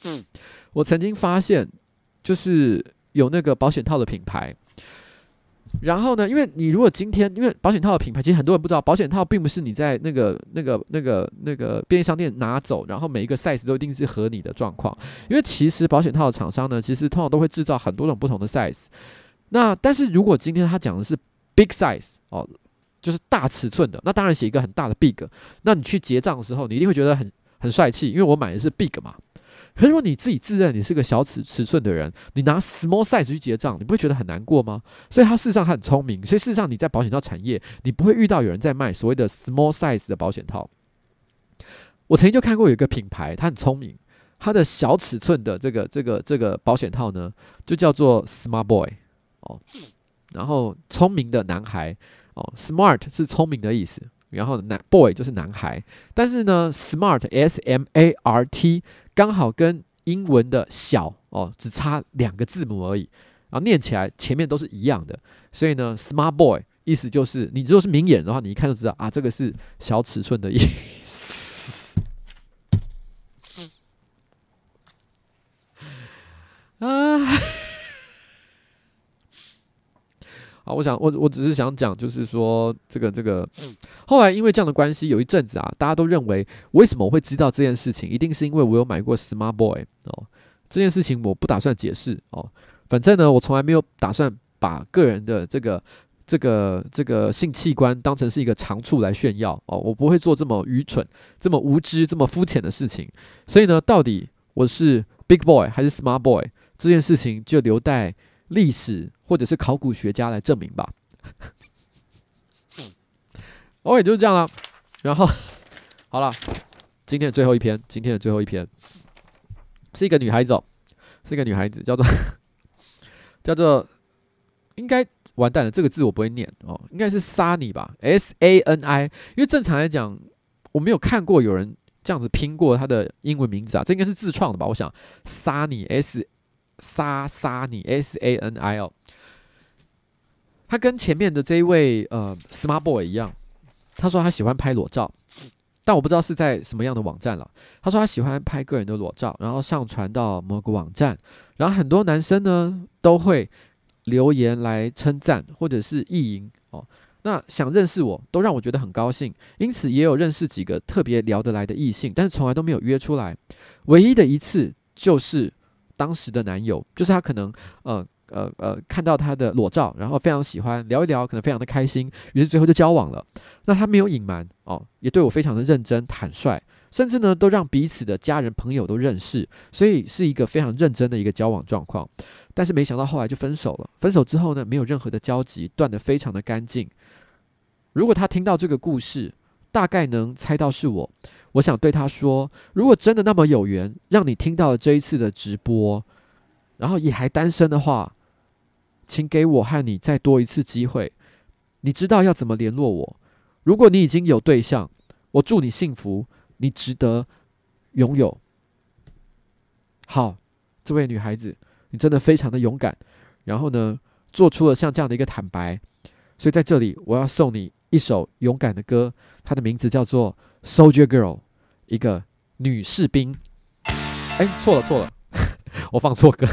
我曾经发现，就是有那个保险套的品牌。然后呢，因为你如果今天，因为保险套的品牌，其实很多人不知道，保险套并不是你在那个、那个、那个、那个便利商店拿走，然后每一个 size 都一定是合你的状况。因为其实保险套的厂商呢，其实通常都会制造很多种不同的 size。那但是如果今天他讲的是 big size 哦，就是大尺寸的，那当然写一个很大的 big。那你去结账的时候，你一定会觉得很很帅气，因为我买的是 big 嘛。可是如果你自己自认你是个小尺尺寸的人，你拿 small size 去结账，你不会觉得很难过吗？所以他事实上他很聪明，所以事实上你在保险套产业，你不会遇到有人在卖所谓的 small size 的保险套。我曾经就看过有一个品牌，他很聪明，他的小尺寸的这个这个这个保险套呢，就叫做 smart boy 哦，然后聪明的男孩哦，smart 是聪明的意思。然后男 boy 就是男孩，但是呢，smart s m a r t 刚好跟英文的小哦，只差两个字母而已，然后念起来前面都是一样的，所以呢，smart boy 意思就是你如果是明眼的话，你一看就知道啊，这个是小尺寸的意思。啊。啊，我想我我只是想讲，就是说这个这个，后来因为这样的关系，有一阵子啊，大家都认为为什么我会知道这件事情，一定是因为我有买过 Smart Boy 哦。这件事情我不打算解释哦，反正呢，我从来没有打算把个人的这个这个这个性器官当成是一个长处来炫耀哦，我不会做这么愚蠢、这么无知、这么肤浅的事情。所以呢，到底我是 Big Boy 还是 Smart Boy，这件事情就留待历史或者是考古学家来证明吧。OK，就是这样了。然后，好了，今天的最后一篇，今天的最后一篇是一个女孩子哦，是一个女孩子，叫做 叫做，应该完蛋了，这个字我不会念哦，应该是 Sunny 吧，S A N I。因为正常来讲，我没有看过有人这样子拼过她的英文名字啊，这应该是自创的吧？我想 Sunny S。莎莎尼 S A N I 哦，他跟前面的这一位呃 Smart Boy 一样，他说他喜欢拍裸照，但我不知道是在什么样的网站了。他说他喜欢拍个人的裸照，然后上传到某个网站，然后很多男生呢都会留言来称赞或者是意淫哦。那想认识我都让我觉得很高兴，因此也有认识几个特别聊得来的异性，但是从来都没有约出来。唯一的一次就是。当时的男友就是他，可能呃呃呃看到他的裸照，然后非常喜欢聊一聊，可能非常的开心，于是最后就交往了。那他没有隐瞒哦，也对我非常的认真坦率，甚至呢都让彼此的家人朋友都认识，所以是一个非常认真的一个交往状况。但是没想到后来就分手了。分手之后呢，没有任何的交集，断得非常的干净。如果他听到这个故事，大概能猜到是我。我想对他说：“如果真的那么有缘，让你听到了这一次的直播，然后也还单身的话，请给我和你再多一次机会。你知道要怎么联络我。如果你已经有对象，我祝你幸福，你值得拥有。好，这位女孩子，你真的非常的勇敢，然后呢，做出了像这样的一个坦白。所以在这里，我要送你一首勇敢的歌，它的名字叫做。” Soldier Girl，一个女士兵。哎，错了错了，我放错歌。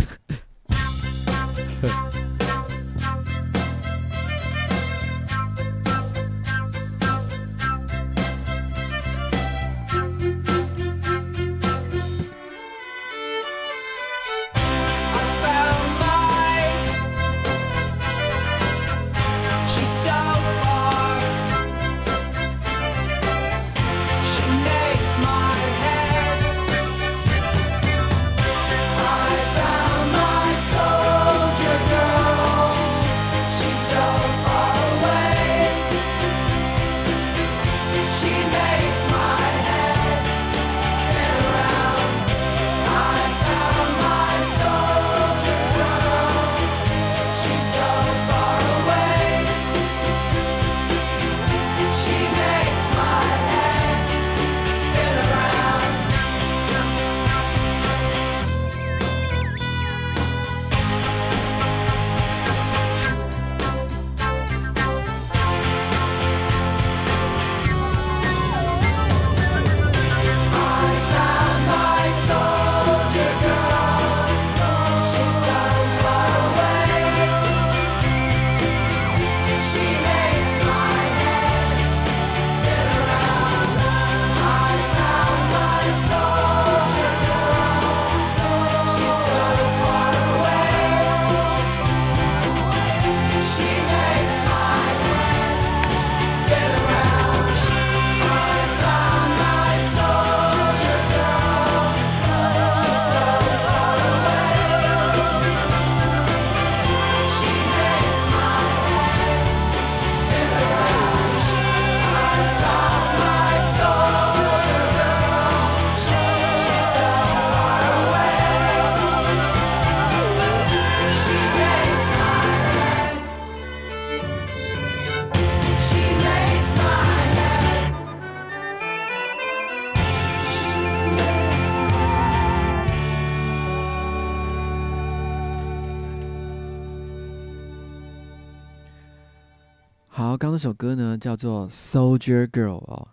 刚刚那首歌呢叫做《Soldier Girl》哦，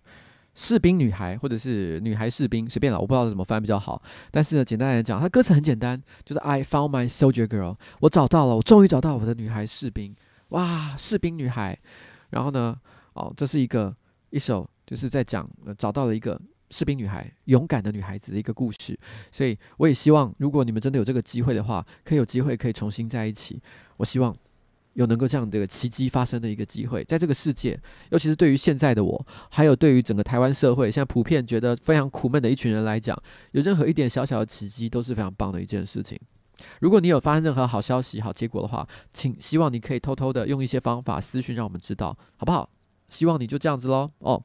士兵女孩或者是女孩士兵，随便了，我不知道怎么翻比较好。但是呢，简单来讲，它歌词很简单，就是 I found my soldier girl，我找到了，我终于找到我的女孩士兵，哇，士兵女孩。然后呢，哦，这是一个一首就是在讲、呃、找到了一个士兵女孩，勇敢的女孩子的一个故事。所以我也希望，如果你们真的有这个机会的话，可以有机会可以重新在一起。我希望。有能够这样的奇迹发生的一个机会，在这个世界，尤其是对于现在的我，还有对于整个台湾社会，现在普遍觉得非常苦闷的一群人来讲，有任何一点小小的奇迹都是非常棒的一件事情。如果你有发生任何好消息、好结果的话，请希望你可以偷偷的用一些方法私讯让我们知道，好不好？希望你就这样子喽哦。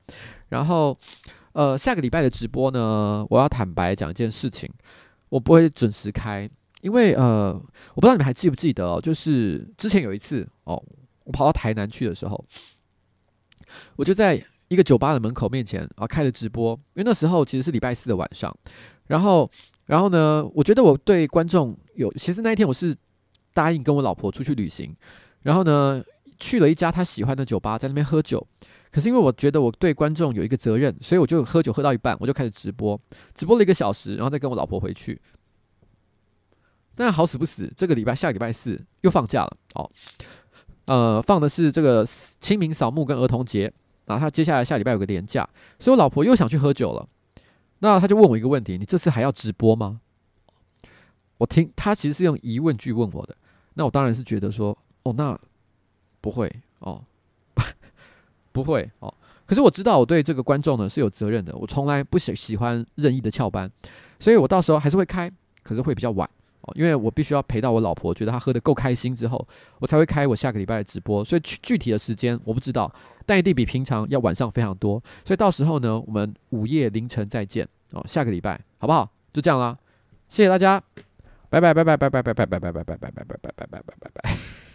然后，呃，下个礼拜的直播呢，我要坦白讲一件事情，我不会准时开。因为呃，我不知道你们还记不记得哦，就是之前有一次哦，我跑到台南去的时候，我就在一个酒吧的门口面前啊开了直播，因为那时候其实是礼拜四的晚上，然后然后呢，我觉得我对观众有，其实那一天我是答应跟我老婆出去旅行，然后呢去了一家他喜欢的酒吧，在那边喝酒，可是因为我觉得我对观众有一个责任，所以我就喝酒喝到一半，我就开始直播，直播了一个小时，然后再跟我老婆回去。但好死不死，这个礼拜下礼拜四又放假了哦。呃，放的是这个清明扫墓跟儿童节，然后他接下来下礼拜有个连假，所以我老婆又想去喝酒了。那他就问我一个问题：你这次还要直播吗？我听他其实是用疑问句问我的，那我当然是觉得说，哦，那不会哦，不会哦。可是我知道我对这个观众呢是有责任的，我从来不喜喜欢任意的翘班，所以我到时候还是会开，可是会比较晚。因为我必须要陪到我老婆，觉得她喝得够开心之后，我才会开我下个礼拜的直播。所以具具体的时间我不知道，但一定比平常要晚上非常多。所以到时候呢，我们午夜凌晨再见哦，下个礼拜好不好？就这样啦，谢谢大家，拜拜拜拜拜拜拜拜拜拜拜拜拜拜拜拜拜拜拜。